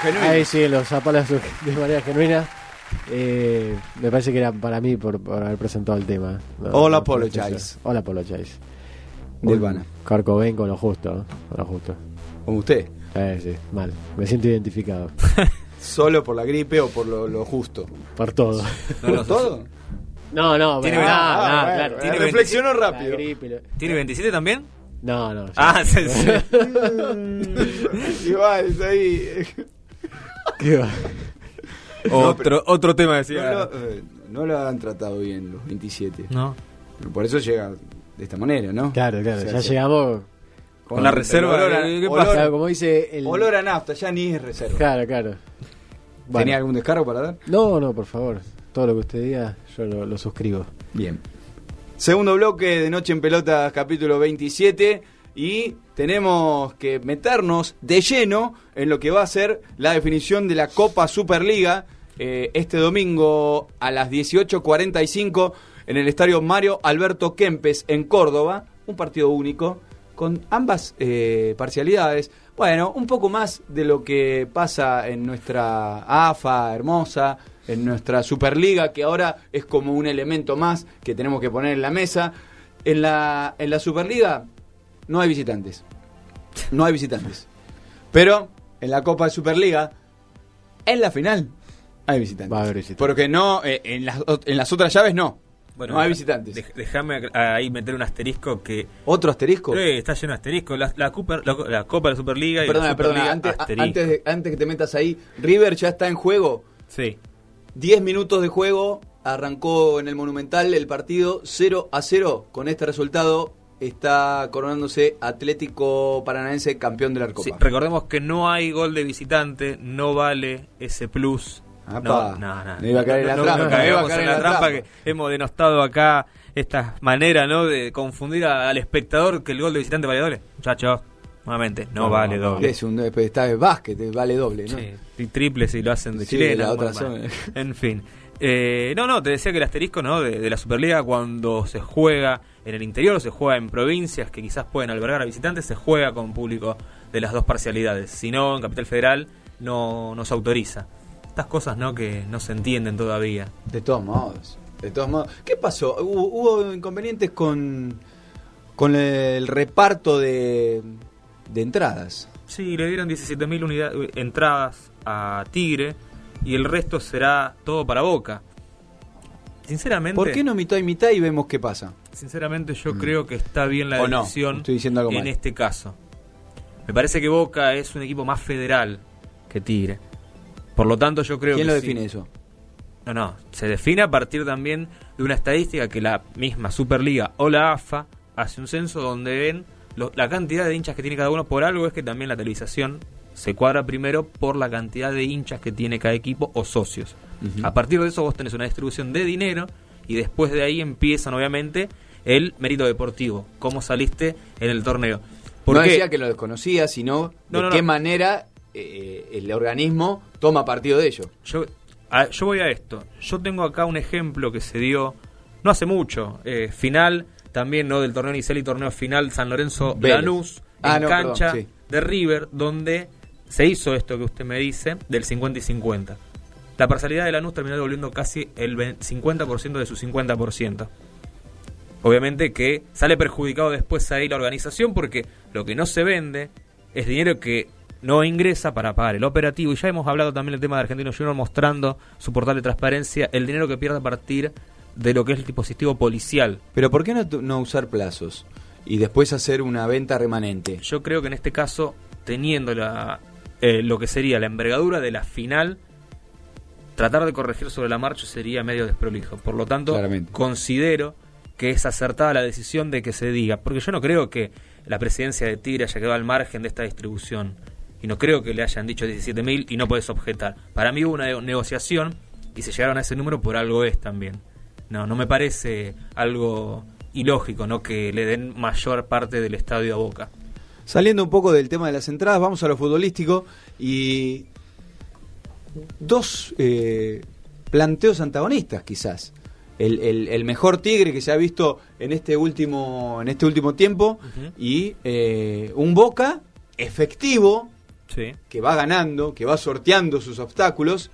Genuinos. Ahí sí, los aplausos de manera genuina. Eh, me parece que era para mí por, por haber presentado el tema. No, All no, apologize. All apologize. Nirvana. Carcobain con lo justo, ¿no? Con lo justo. Como usted. Eh, sí, mal. Me siento identificado. Solo por la gripe o por lo, lo justo. por todo. ¿Por todo? No, no, Tiene pero- ah, Ah, bueno, claro. reflexionó La rápido. gripe, lo- ¿Tiene 27 también? No, no. Ah, sí, sí. Igual, es ahí. Qué va. otro, otro tema No decía. lo, eh, no lo han tratado bien los 27. No. Pero por eso llega de esta manera, ¿no? Claro, claro. O sea, ya sí. llegamos. Con la reserva, Olor a, ¿qué- olor- pasa? Como dice el. olor a nafta, ya ni es reserva. Claro, claro. Bueno. ¿Tenía algún descargo para dar? No, no, por favor. Todo lo que usted diga, yo lo, lo suscribo. Bien. Segundo bloque de Noche en Pelotas, capítulo 27. Y tenemos que meternos de lleno en lo que va a ser la definición de la Copa Superliga eh, este domingo a las 18.45 en el estadio Mario Alberto Kempes en Córdoba. Un partido único con ambas eh, parcialidades. Bueno, un poco más de lo que pasa en nuestra AFA hermosa, en nuestra Superliga, que ahora es como un elemento más que tenemos que poner en la mesa. En la, en la Superliga no hay visitantes. No hay visitantes. Pero en la Copa de Superliga, en la final, hay visitantes. Va a haber visitantes. Porque no, eh, en, las, en las otras llaves no. no hay visitantes. dej- Déjame ahí meter un asterisco que. ¿Otro asterisco? Sí, está lleno de asterisco. La, la, Cooper- la, la Copa de la Superliga y Perdona, la perdona, Superliga, antes, a- asterisco. antes, de- antes que te metas ahí, River ya está en juego. Sí. 10 minutos de juego, arrancó en el Monumental el partido 0 a 0. Con este resultado está coronándose Atlético Paranaense campeón de la Copa. Sí, recordemos que no hay gol de visitante, no vale ese plus. Apa, no, no, no. me iba a caer en la No, no, trampa, no iba a caer en la trampa que hemos denostado acá esta manera, ¿no? De confundir a- al espectador que el gol de visitante vale doble. Muchachos, nuevamente, no, vale doble. Es un está de básquet, vale doble, ¿no? Sí, y triple si lo hacen de Sí, chilena. la otra bueno, zona. En fin. Eh, no, no, te decía que el asterisco ¿no? de, de la Superliga cuando se juega en el interior, se juega en provincias que quizás pueden albergar a visitantes, se juega con público de las dos parcialidades. Si no, en Capital Federal no nos autoriza. Estas cosas no que no se entienden todavía. De todos modos. De todos modos. ¿Qué pasó? ¿Hubo, hubo inconvenientes con, con el reparto de, de entradas? Sí, le dieron 17.000 unidades entradas a Tigre y el resto será todo para Boca. Sinceramente, ¿Por qué no mitad y mitad y vemos qué pasa? Sinceramente yo creo que está bien la Mm. No, decisión estoy diciendo algo en mal. este caso. Me parece que Boca es un equipo más federal que Tigre. Por lo tanto yo creo ¿Quién que lo sí. define eso? No, no, se define a partir también de una estadística que la misma Superliga o la AFA hace un censo donde ven lo- la cantidad de hinchas que tiene cada uno. Por algo es que también la televisación se cuadra primero por la cantidad de hinchas que tiene cada equipo o socios. A partir de eso vos tenés una distribución de dinero y después de ahí empiezan obviamente el mérito deportivo, cómo saliste en el torneo. ¿Por no decía que lo desconocía, sino No, de no, qué no. manera eh, el organismo toma partido de ello. Yo, a- yo voy a esto. Yo tengo acá un ejemplo que se dio no hace mucho. eh, final también no del torneo inicial y torneo final San Lorenzo Vélez. Lanús Ah, en cancha perdón, sí. de River donde se hizo esto que usted me dice del 50 y 50. La parcialidad de Lanús terminó devolviendo casi el ve- 50% de su 50%. Obviamente que sale perjudicado después ahí la organización porque lo que no se vende es dinero que no ingresa para pagar el operativo. Y ya hemos hablado también del tema de Argentino Junior mostrando su portal de transparencia, el dinero que pierde a partir de lo que es el dispositivo policial. Pero ¿por qué no usar plazos y después hacer una venta remanente? Yo creo que en este caso, teniendo la, eh, lo que sería la envergadura de la final, tratar de corregir sobre la marcha sería medio desprolijo. Por lo tanto, Claramente. considero que es acertada la decisión de que se diga, porque yo no creo que la presidencia de Tigre haya quedado al margen de esta distribución. Y no creo que le hayan dicho 17.000 y no puedes objetar. Para mí hubo una ne- negociación y se llegaron a ese número por algo es también. No, no me parece algo ilógico, ¿no? Que le den mayor parte del estadio a Boca. Saliendo un poco del tema de las entradas, vamos a lo futbolístico y dos eh, planteos antagonistas quizás. El, el- el mejor Tigre que se ha visto en este último, en este último tiempo y eh, un Boca efectivo Sí. que va ganando, que va sorteando sus obstáculos,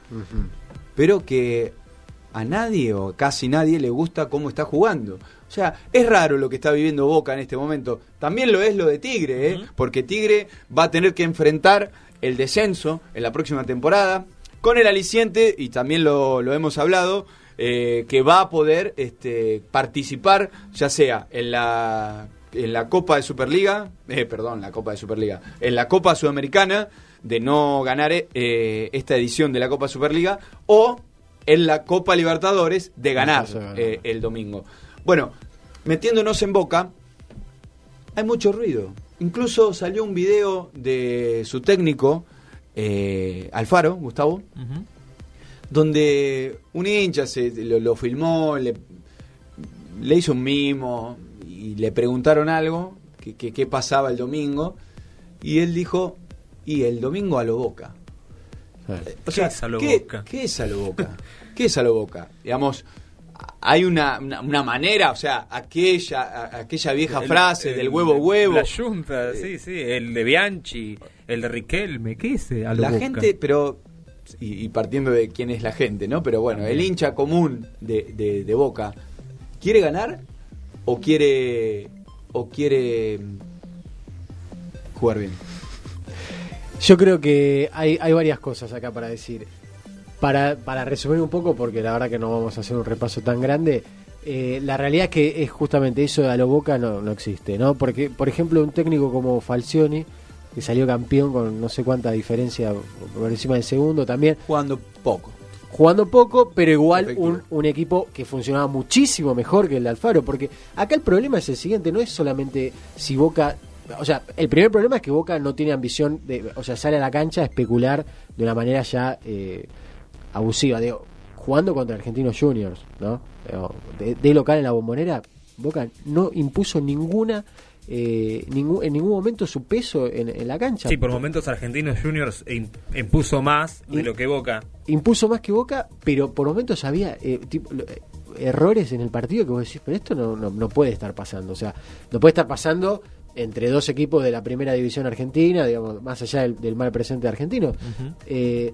pero que a nadie o casi nadie le gusta cómo está jugando. O sea, es raro lo que está viviendo Boca en este momento. También lo es lo de Tigre, ¿eh? porque Tigre va a tener que enfrentar el descenso en la próxima temporada con el aliciente, y también lo, lo hemos hablado, eh, que va a poder este, participar ya sea en la, en la Copa de Superliga, eh, perdón, la Copa de Superliga, en la Copa Sudamericana, de no ganar eh, esta edición de la Copa Superliga, o en la Copa Libertadores de ganar de ganar. eh, el domingo. Bueno, metiéndonos en Boca, hay mucho ruido. Incluso salió un video de su técnico, eh, Alfaro, Gustavo, donde un hincha se, lo, lo filmó, le, le hizo un mimo y le preguntaron algo, que que- qué pasaba el domingo, y él dijo, y el domingo a lo boca. ¿Qué es a lo ¿qué, Boca? ¿Qué es a lo boca? ¿Qué es a lo boca? Digamos, hay una, una, una manera, o sea, aquella, a- aquella vieja El- frase el- del huevo huevo. La yunta, sí, sí. El de Bianchi, el de Riquelme. ¿Qué es eh, a lo la gente, pero y, y partiendo de quién es la gente, ¿no? Pero bueno, el hincha común de, de- de Boca, ¿quiere ganar o quiere o quiere mm, jugar bien? Yo creo que hay, hay varias cosas acá para decir. Para, para resumir un poco, porque la verdad que no vamos a hacer un repaso tan grande, eh, la realidad es que es justamente eso de a lo boca no, no existe, ¿no? Porque, por ejemplo, un técnico como Falcioni, que salió campeón con no sé cuánta diferencia por encima del segundo también, Jugando poco. jugando poco, pero igual un, un equipo que funcionaba muchísimo mejor que el de Alfaro, porque acá el problema es el siguiente, no es solamente si Boca, o sea, el primer problema es que Boca no tiene ambición de, o sea, sale a la cancha a especular de una manera ya eh, abusiva, digo, jugando contra Argentinos Juniors, ¿no? Digo, De, de local en la bombonera, Boca no impuso ninguna eh, ningún, en ningún momento su peso en, en la cancha. Sí, por momentos Argentinos Juniors im- impuso más de lo que Boca. impuso más que Boca, pero por momentos había eh, tipo, eh, errores en el partido que vos decís, pero esto no, no, no puede estar pasando. O sea, no puede estar pasando entre dos equipos de la primera división argentina, digamos, más allá del, del mal presente argentino. Eh,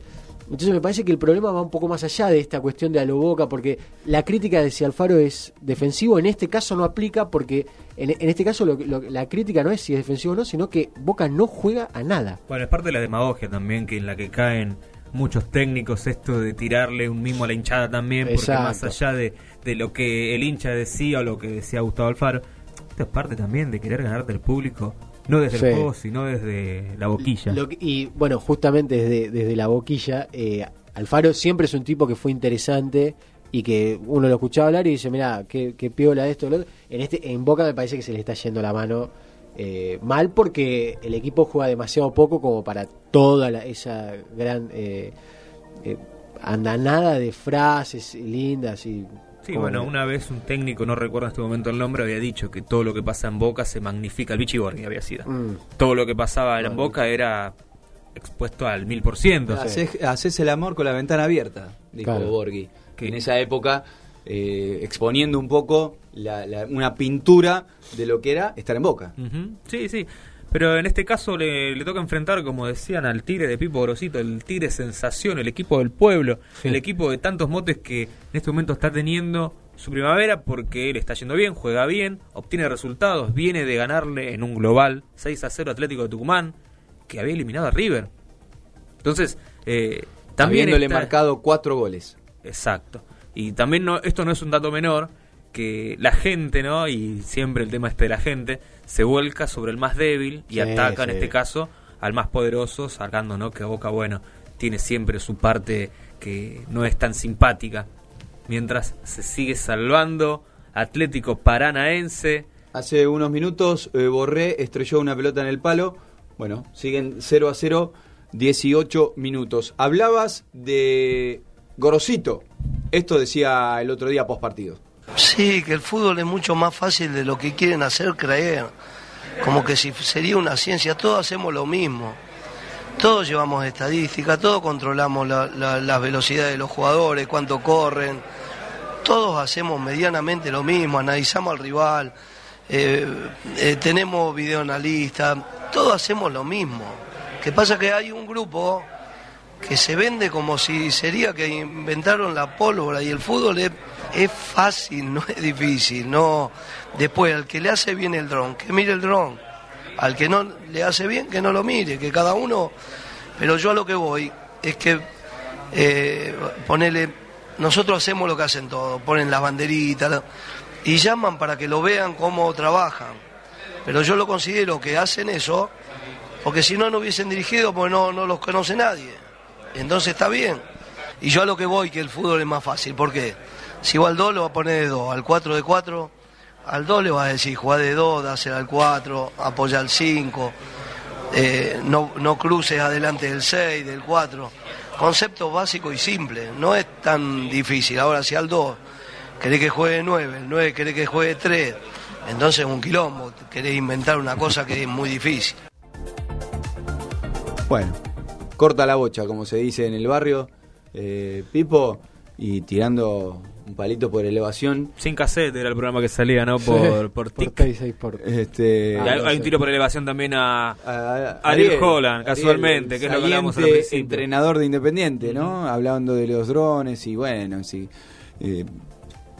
entonces me parece que el problema va un poco más allá de esta cuestión de a lo boca, porque la crítica de si Alfaro es defensivo, en este caso no aplica, porque en, en este caso lo- lo- la crítica no es si es defensivo o no, sino que Boca no juega a nada. Bueno, es parte de la demagogia también, que en la que caen muchos técnicos, esto de tirarle un mimo a la hinchada también, porque Exacto. más allá de, de lo que el hincha decía o lo que decía Gustavo Alfaro, esto es parte también de querer ganarte el público, no desde Sí. el juego, sino desde la boquilla. Lo que- y bueno, justamente desde, desde la boquilla, eh, Alfaro siempre es un tipo que fue interesante y que uno lo escuchaba hablar y dice, mira, qué, qué piola esto, lo otro. En, este, en Boca me parece que se le está yendo la mano eh, mal porque el equipo juega demasiado poco como para toda la- esa gran eh, eh, andanada de frases lindas y... Sí, como- bueno, una vez un técnico, no recuerdo en este momento el nombre, había dicho que todo lo que pasa en Boca se magnifica. El Vichy Borghi había sido. Mm. Todo lo que pasaba en Bueno. Boca era expuesto al mil por ciento. Haces, haces el amor con la ventana abierta, dijo Claro. Borghi, que en esa época, eh, exponiendo un poco la- la- una pintura de lo que era estar en Boca. Sí, sí. Pero en este caso le, le toca enfrentar, como decían, al Tigre de Pipo Grosito, el Tigre Sensación, el equipo del pueblo, Sí. el equipo de tantos motes que en este momento está teniendo su primavera porque él está yendo bien, juega bien, obtiene resultados, viene de ganarle en un global 6 a 0 Atlético de Tucumán, que había eliminado a River. Entonces, eh, también habiéndole está- marcado cuatro goles. Exacto. Y también no, esto no es un dato menor, que la gente, ¿no? Y siempre el tema este de la gente, se vuelca sobre el más débil y Sí, ataca, en este caso, al más poderoso, sacando, ¿no? Que Boca, bueno, tiene siempre su parte que no es tan simpática. Mientras se sigue salvando Atlético Paranaense. Hace unos minutos eh, Borré estrelló una pelota en el palo. Bueno, siguen 0 a 0, 18 minutos. Hablabas de Gorosito. Esto decía el otro día post partido. Sí, que el fútbol es mucho más fácil de lo que quieren hacer creer. Como que si sería una ciencia, todos hacemos lo mismo. Todos llevamos estadística, todos controlamos la, la- las velocidades de los jugadores, cuánto corren. Todos hacemos medianamente lo mismo, analizamos al rival, eh, eh, tenemos videoanalistas, todos hacemos lo mismo. Que pasa que hay un grupo que se vende como si sería que inventaron la pólvora y el fútbol es, es fácil, no es difícil. No, después al que le hace bien el dron, que mire el dron. Al que no le hace bien, que no lo mire, que cada uno. Pero yo a lo que voy es que eh, ponele, nosotros hacemos lo que hacen todos, ponen las banderitas y llaman para que lo vean cómo trabajan. Pero yo lo considero que hacen eso porque si no, no hubiesen dirigido porque no, no los conoce nadie. Entonces está bien. Y yo a lo que voy, que el fútbol es más fácil. ¿Por qué? Si va al 2, lo va a poner de 2. Al 4 de 4, al 2 le va a decir, juega de 2, dásela al 4, apoya al 5, eh, no, no cruces adelante del 6, del 4. Concepto básico y simple, no es tan difícil. Ahora, si al 2 querés que juegue 9, el 9 querés que juegue 3, entonces es un quilombo, querés inventar una cosa que es muy difícil. Bueno, corta la bocha, como se dice en el barrio, eh, Pipo, y tirando un palito por elevación. Sin cassette era el programa que salía, ¿no? Por, por TIC. 36 por... Este, Ah, hay, un tiro por elevación también a, a- Ariel Holland, casualmente, que es lo que hablábamos al principio. entrenador de Independiente, ¿no? Hablando de los drones y bueno, si, eh,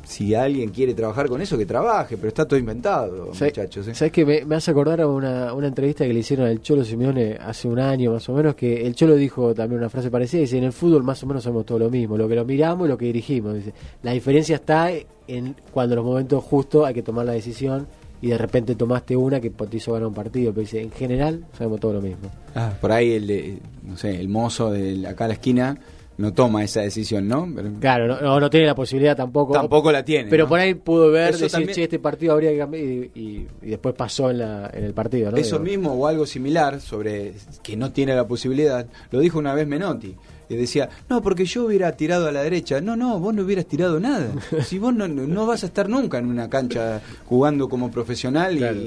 si alguien quiere trabajar con eso, que trabaje, pero está todo inventado, ¿Sabes- muchachos. ¿eh? ¿Sabes que me, me hace acordar a una, una entrevista que le hicieron al Cholo Simeone hace un año más o menos, que el Cholo dijo también una frase parecida, dice, en el fútbol más o menos somos todo lo mismo, lo que lo miramos y lo que dirigimos. Dice, la diferencia está en cuando en los momentos justos hay que tomar la decisión y de repente tomaste una que te hizo ganar un partido, pero dice, en general sabemos todo lo mismo. Ah, por ahí el, de- no sé, el mozo de acá a la esquina no toma esa decisión, ¿no? Pero- Claro, no, no, no tiene la posibilidad tampoco. Tampoco la tiene, Pero ¿no? por ahí pudo ver, Eso decir, también- che, este partido habría que cambiar y, y- y después pasó en, la, en el partido, ¿no? Eso Digo, mismo o algo similar sobre que no tiene la posibilidad, lo dijo una vez Menotti. Y decía, no, porque yo hubiera tirado a la derecha. No, no, vos no hubieras tirado nada. Si vos no, no vas a estar nunca en una cancha jugando como profesional y-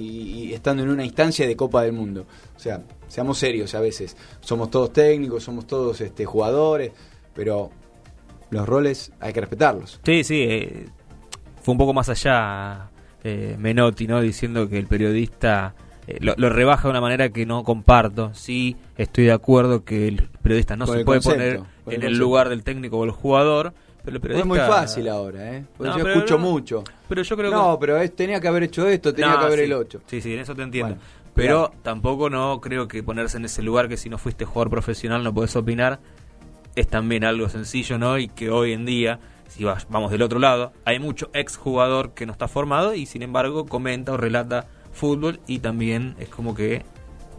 y, estando en una instancia de Copa del Mundo. O sea, seamos serios a veces. Somos todos técnicos, somos todos este, jugadores, pero los roles hay que respetarlos. Sí, sí, eh, fue un poco más allá eh, Menotti, ¿no? Diciendo que el periodista eh, lo, lo rebaja de una manera que no comparto. Sí, estoy de acuerdo que el periodista no Con se puede concepto, poner en el concepto. lugar del técnico o el jugador, pero el No periodista... es muy fácil ahora, ¿eh? Porque No, yo pero escucho no, mucho. Pero yo creo que... No, pero es- tenía que haber hecho esto, tenía No, que haber sí. el 8. Sí, sí, en eso te entiendo. Bueno, pero claro. tampoco no creo que ponerse en ese lugar que si no fuiste jugador profesional no podés opinar es también algo sencillo, ¿no? Y que hoy en día, si vamos del otro lado, hay mucho exjugador que no está formado y sin embargo comenta o relata fútbol y también es como que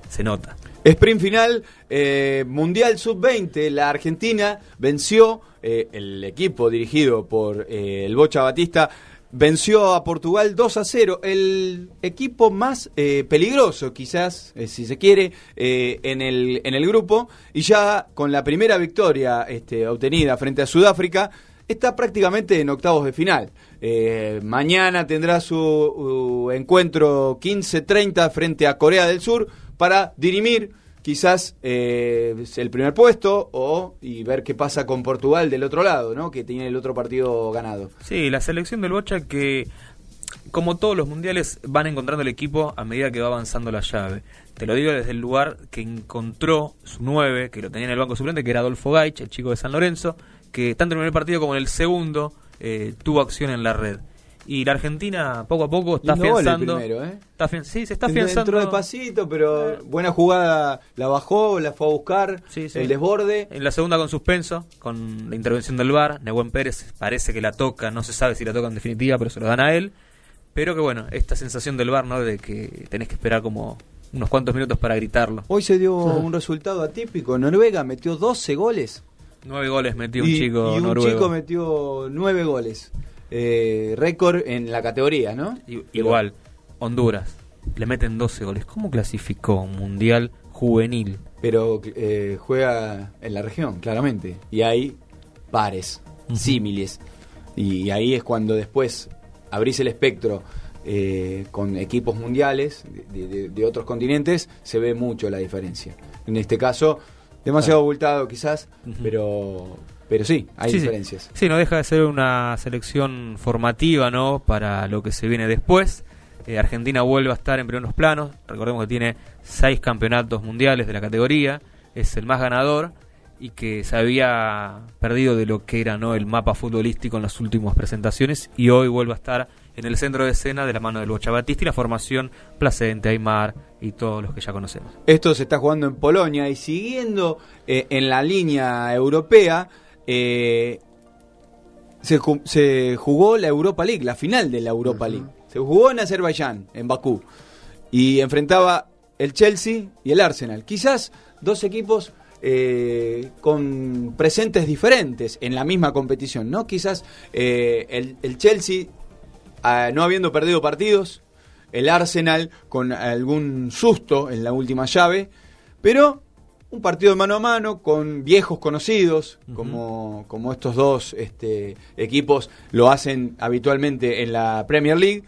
se nota. Sprint final, eh, Mundial Sub-20, la Argentina venció, eh, el equipo dirigido por eh, el Bocha Batista, venció a Portugal 2 a 0, el equipo más eh, peligroso quizás, eh, si se quiere, eh, en, el, en el grupo, y ya con la primera victoria este, obtenida frente a Sudáfrica, está prácticamente en octavos de final. Mañana tendrá su uh, encuentro 15-30 frente a Corea del Sur para dirimir quizás eh, el primer puesto o y ver qué pasa con Portugal del otro lado, ¿no? que tiene el otro partido ganado. Sí, la selección del Bocha que, como todos los mundiales, van encontrando el equipo a medida que va avanzando la llave. Te lo digo desde el lugar que encontró su 9, que lo tenía en el banco suplente, que era Adolfo Gaich, el chico de San Lorenzo, que tanto en el primer partido como en el segundo eh, tuvo acción en la red. Y la Argentina poco a poco está afianzando. primero, ¿eh? está sí, se está Entró afianzando. despacito, pero buena jugada, la bajó, la fue a buscar, Sí, sí. el desborde. En la segunda con suspenso, con la intervención del VAR, Nehuen Pérez parece que la toca, no se sabe si la toca en definitiva, pero se lo dan a él. Pero que bueno, esta sensación del VAR, ¿no? De que tenés que esperar como unos cuantos minutos para gritarlo. Hoy se dio un resultado atípico, Noruega metió 12 goles Nueve goles metió un chico y un noruego. chico metió 9 goles. Eh, récord en la categoría, ¿no? Igual, Honduras, le meten 12 goles. ¿Cómo clasificó un mundial juvenil? pero eh, juega en la región, claramente. Y hay pares, Ujú. símiles. Y ahí es cuando después abrís el espectro eh, con equipos mundiales de, de- de otros continentes, se ve mucho la diferencia. En este caso, demasiado abultado quizás, pero, pero sí, hay Sí, sí. diferencias. Sí, no deja de ser una selección formativa, ¿no? Para lo que se viene después. eh, Argentina vuelve a estar en primeros planos. Recordemos que tiene seis campeonatos mundiales de la categoría, es el más ganador y que se había perdido de lo que era no el mapa futbolístico en las últimas presentaciones y hoy vuelve a estar en el centro de escena de la mano del Bocha Batista y la formación Placente, Aymar y todos los que ya conocemos. Esto se está jugando en Polonia y siguiendo eh, en la línea europea, eh, se, ju- se jugó la Europa League, la final de la Europa League. Se jugó en Azerbaiyán, en Bakú, y enfrentaba el Chelsea y el Arsenal. Quizás dos equipos eh, con presentes diferentes en la misma competición, ¿no? Quizás eh, el, el Chelsea ah, no habiendo perdido partidos, el Arsenal con algún susto en la última llave, pero un partido de mano a mano con viejos conocidos, como, como estos dos este, equipos lo hacen habitualmente en la Premier League.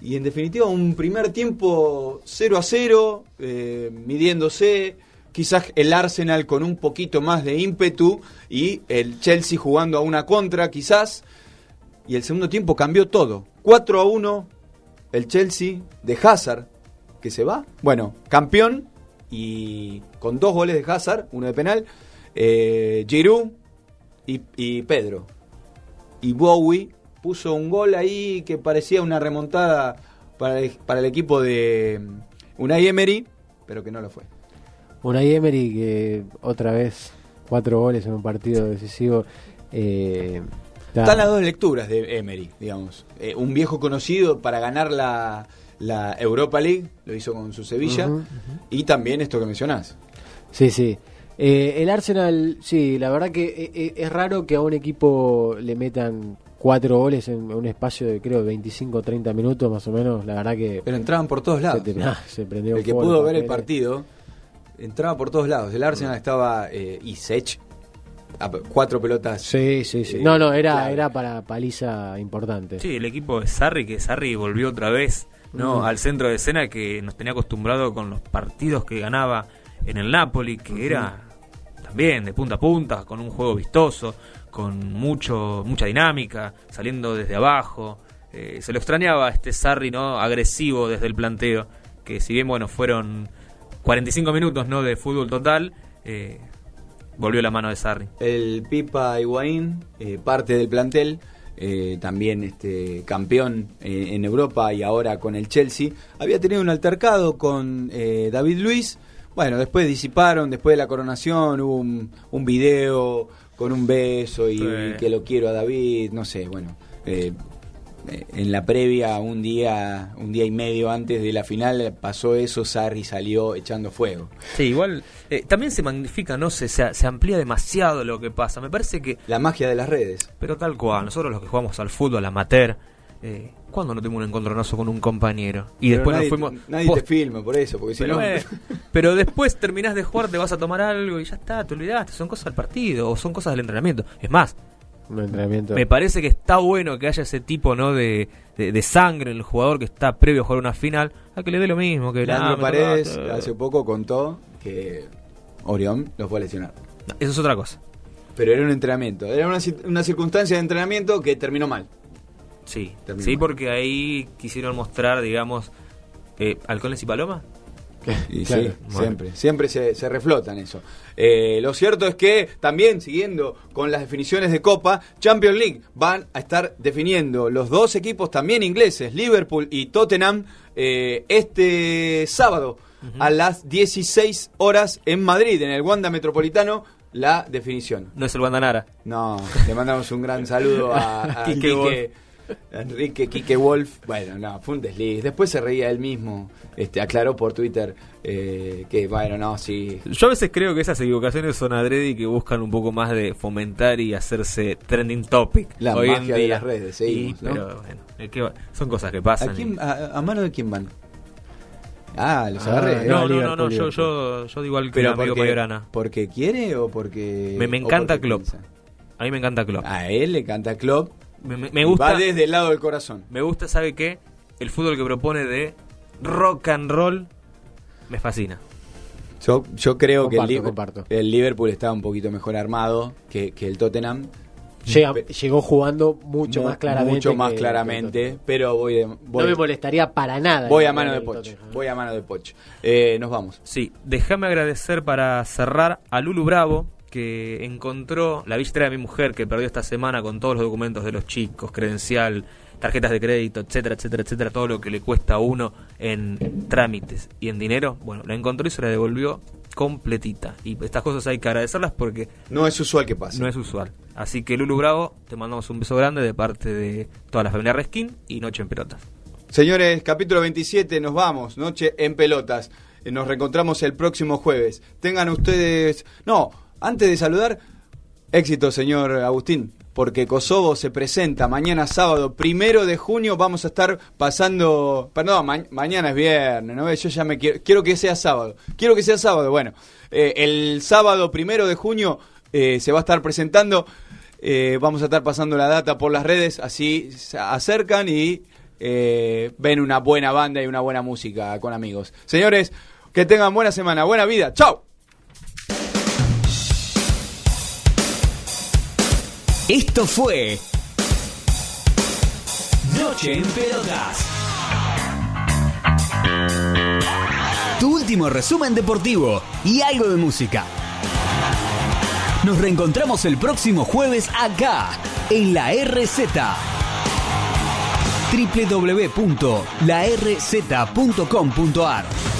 Y en definitiva, un primer tiempo 0 a 0, eh, midiéndose. Quizás el Arsenal con un poquito más de ímpetu y el Chelsea jugando a una contra, quizás. Y el segundo tiempo cambió todo. 4 a 1, el Chelsea de Hazard, que se va. Bueno, campeón y con dos goles de Hazard, uno de penal. Eh, Giroud y, y Pedro. Y Bowie puso un gol ahí que parecía una remontada para el, para el equipo de mm, Unai Emery, pero que no lo fue. Unai Emery que otra vez cuatro goles en un partido decisivo. Eh, está- Están las dos lecturas de Emery, digamos. Eh, un viejo conocido para ganar la, la Europa League, lo hizo con su Sevilla, y también esto que mencionás. Sí, sí. Eh, el Arsenal, sí, la verdad que eh, eh, es raro que a un equipo le metan cuatro goles en un espacio de creo 25 o 30 minutos más o menos. La verdad que Pero entraban por todos lados. se, te- ah, se prendió El que pudo ver el papeles. partido entraba por todos lados. El Arsenal estaba eh, y Sech a cuatro pelotas. Sí, sí, sí. Eh, No, no, era, era para paliza importante. Sí, el equipo de Sarri, que Sarri volvió otra vez no al centro de escena que nos tenía acostumbrado con los partidos que ganaba en el Napoli, que era también de punta a punta, con un juego vistoso, con mucho mucha dinámica, saliendo desde abajo. Eh, se lo extrañaba a este Sarri no agresivo desde el planteo, que si bien bueno fueron 45 minutos no de fútbol total, eh, volvió la mano de Sarri. El Pipa Higuaín, eh, parte del plantel, eh, también este campeón eh, en Europa y ahora con el Chelsea, había tenido un altercado con eh, David Luis. Bueno, después disiparon, después de la coronación hubo un, un video con un beso y, Sí. que lo quiero a David, no sé, bueno. eh, en la previa, un día, un día y medio antes de la final, pasó eso, Sarri salió echando fuego. Sí, igual eh, también se magnifica, no sé, se, se amplía demasiado lo que pasa. Me parece que La magia de las redes. Pero tal cual, nosotros los que jugamos al fútbol amateur, eh, ¿cuándo no tuvimos un encontronazo con un compañero? Y Pero después nadie, nos fuimos... nadie te filma por eso, porque si no... eh, pero después terminás de jugar, te vas a tomar algo y ya está, te olvidaste, son cosas del partido o son cosas del entrenamiento. Es más, Un entrenamiento. me parece que está bueno que haya ese tipo no de, de, de sangre en el jugador que está previo a jugar una final, a que le dé lo mismo, que Leandro "Ah, Paredes tocaste". hace poco contó que Orión lo fue a lesionar. No, Eso es otra cosa. Pero era un entrenamiento, era una, una circunstancia de entrenamiento que terminó mal. Sí, Terminó sí, mal. porque ahí quisieron mostrar, digamos, eh, halcones y palomas. Y Claro. sí, Bueno. siempre, siempre se, se reflotan eso. Eh, lo cierto es que también, siguiendo con las definiciones de Copa, Champions League van a estar definiendo los dos equipos también ingleses, Liverpool y Tottenham, eh, este sábado a las 16 horas en Madrid, en el Wanda Metropolitano, la definición. No es el Guandanara. No, le mandamos un gran saludo a, a Quique Enrique, a Enrique Quique Wolf. Bueno, no, fue un desliz. Después se reía él mismo. Este, aclaró por Twitter eh, que, bueno, no, sí. Yo a veces creo que esas equivocaciones son adrede y que buscan un poco más de fomentar y hacerse trending topic. La hoy en magia de día. las redes, seguimos, Y, ¿no? Pero bueno, es que son cosas que pasan. ¿A, y- quién- a, a mano de quién van? Ah, los Ah, agarré. No, no, no, Liverpool, no, yo, yo, yo digo igual que Pero porque, Mayorana. porque quiere o porque. Me, me encanta porque Klopp. piensa? A mí me encanta Klopp. A él le encanta Klopp. Me, me- gusta, Va desde el lado del corazón. me gusta, ¿sabe qué? El fútbol que propone de rock and roll me fascina. Yo, yo creo que el, Comparto, Liverpool está un poquito mejor armado que, que el Tottenham. Llega- llegó jugando mucho Mu- más claramente. Mucho más que- claramente, pero voy de, No me molestaría para nada. voy a mano de Poch. Tottenham. Voy a mano de Poch. Eh, nos vamos. Sí, déjame agradecer para cerrar a Lulu Bravo, que encontró la billetera de mi mujer que perdió esta semana con todos los documentos de los chicos, credencial, tarjetas de crédito, etcétera, etcétera, etcétera, todo lo que le cuesta a uno en trámites y en dinero. Bueno, la encontró y se la devolvió completita. Y estas cosas hay que agradecerlas porque No es usual que pase. no es usual. Así que Lulu Bravo, te mandamos un beso grande de parte de toda la familia Reskin y Noche en Pelotas. Señores, capítulo 27, nos vamos. Noche en pelotas. Nos reencontramos el próximo jueves. Tengan ustedes. No, antes de saludar, éxito, señor Agustín. Porque Kosovo se presenta mañana sábado, primero de junio. Vamos a estar pasando. Perdón, ma- mañana es viernes, ¿no? Yo ya me quiero. Quiero que sea sábado. Quiero que sea sábado. Bueno, eh, el sábado primero de junio eh, se va a estar presentando. Eh, vamos a estar pasando la data por las redes, así se acercan y ven una buena banda y una buena música con amigos. Señores, que tengan buena semana, buena vida. ¡Chao! Esto fue Noche en Pelotas. Tu último resumen deportivo y algo de música. Nos reencontramos el próximo jueves acá, en la RZ. www.larz.com.ar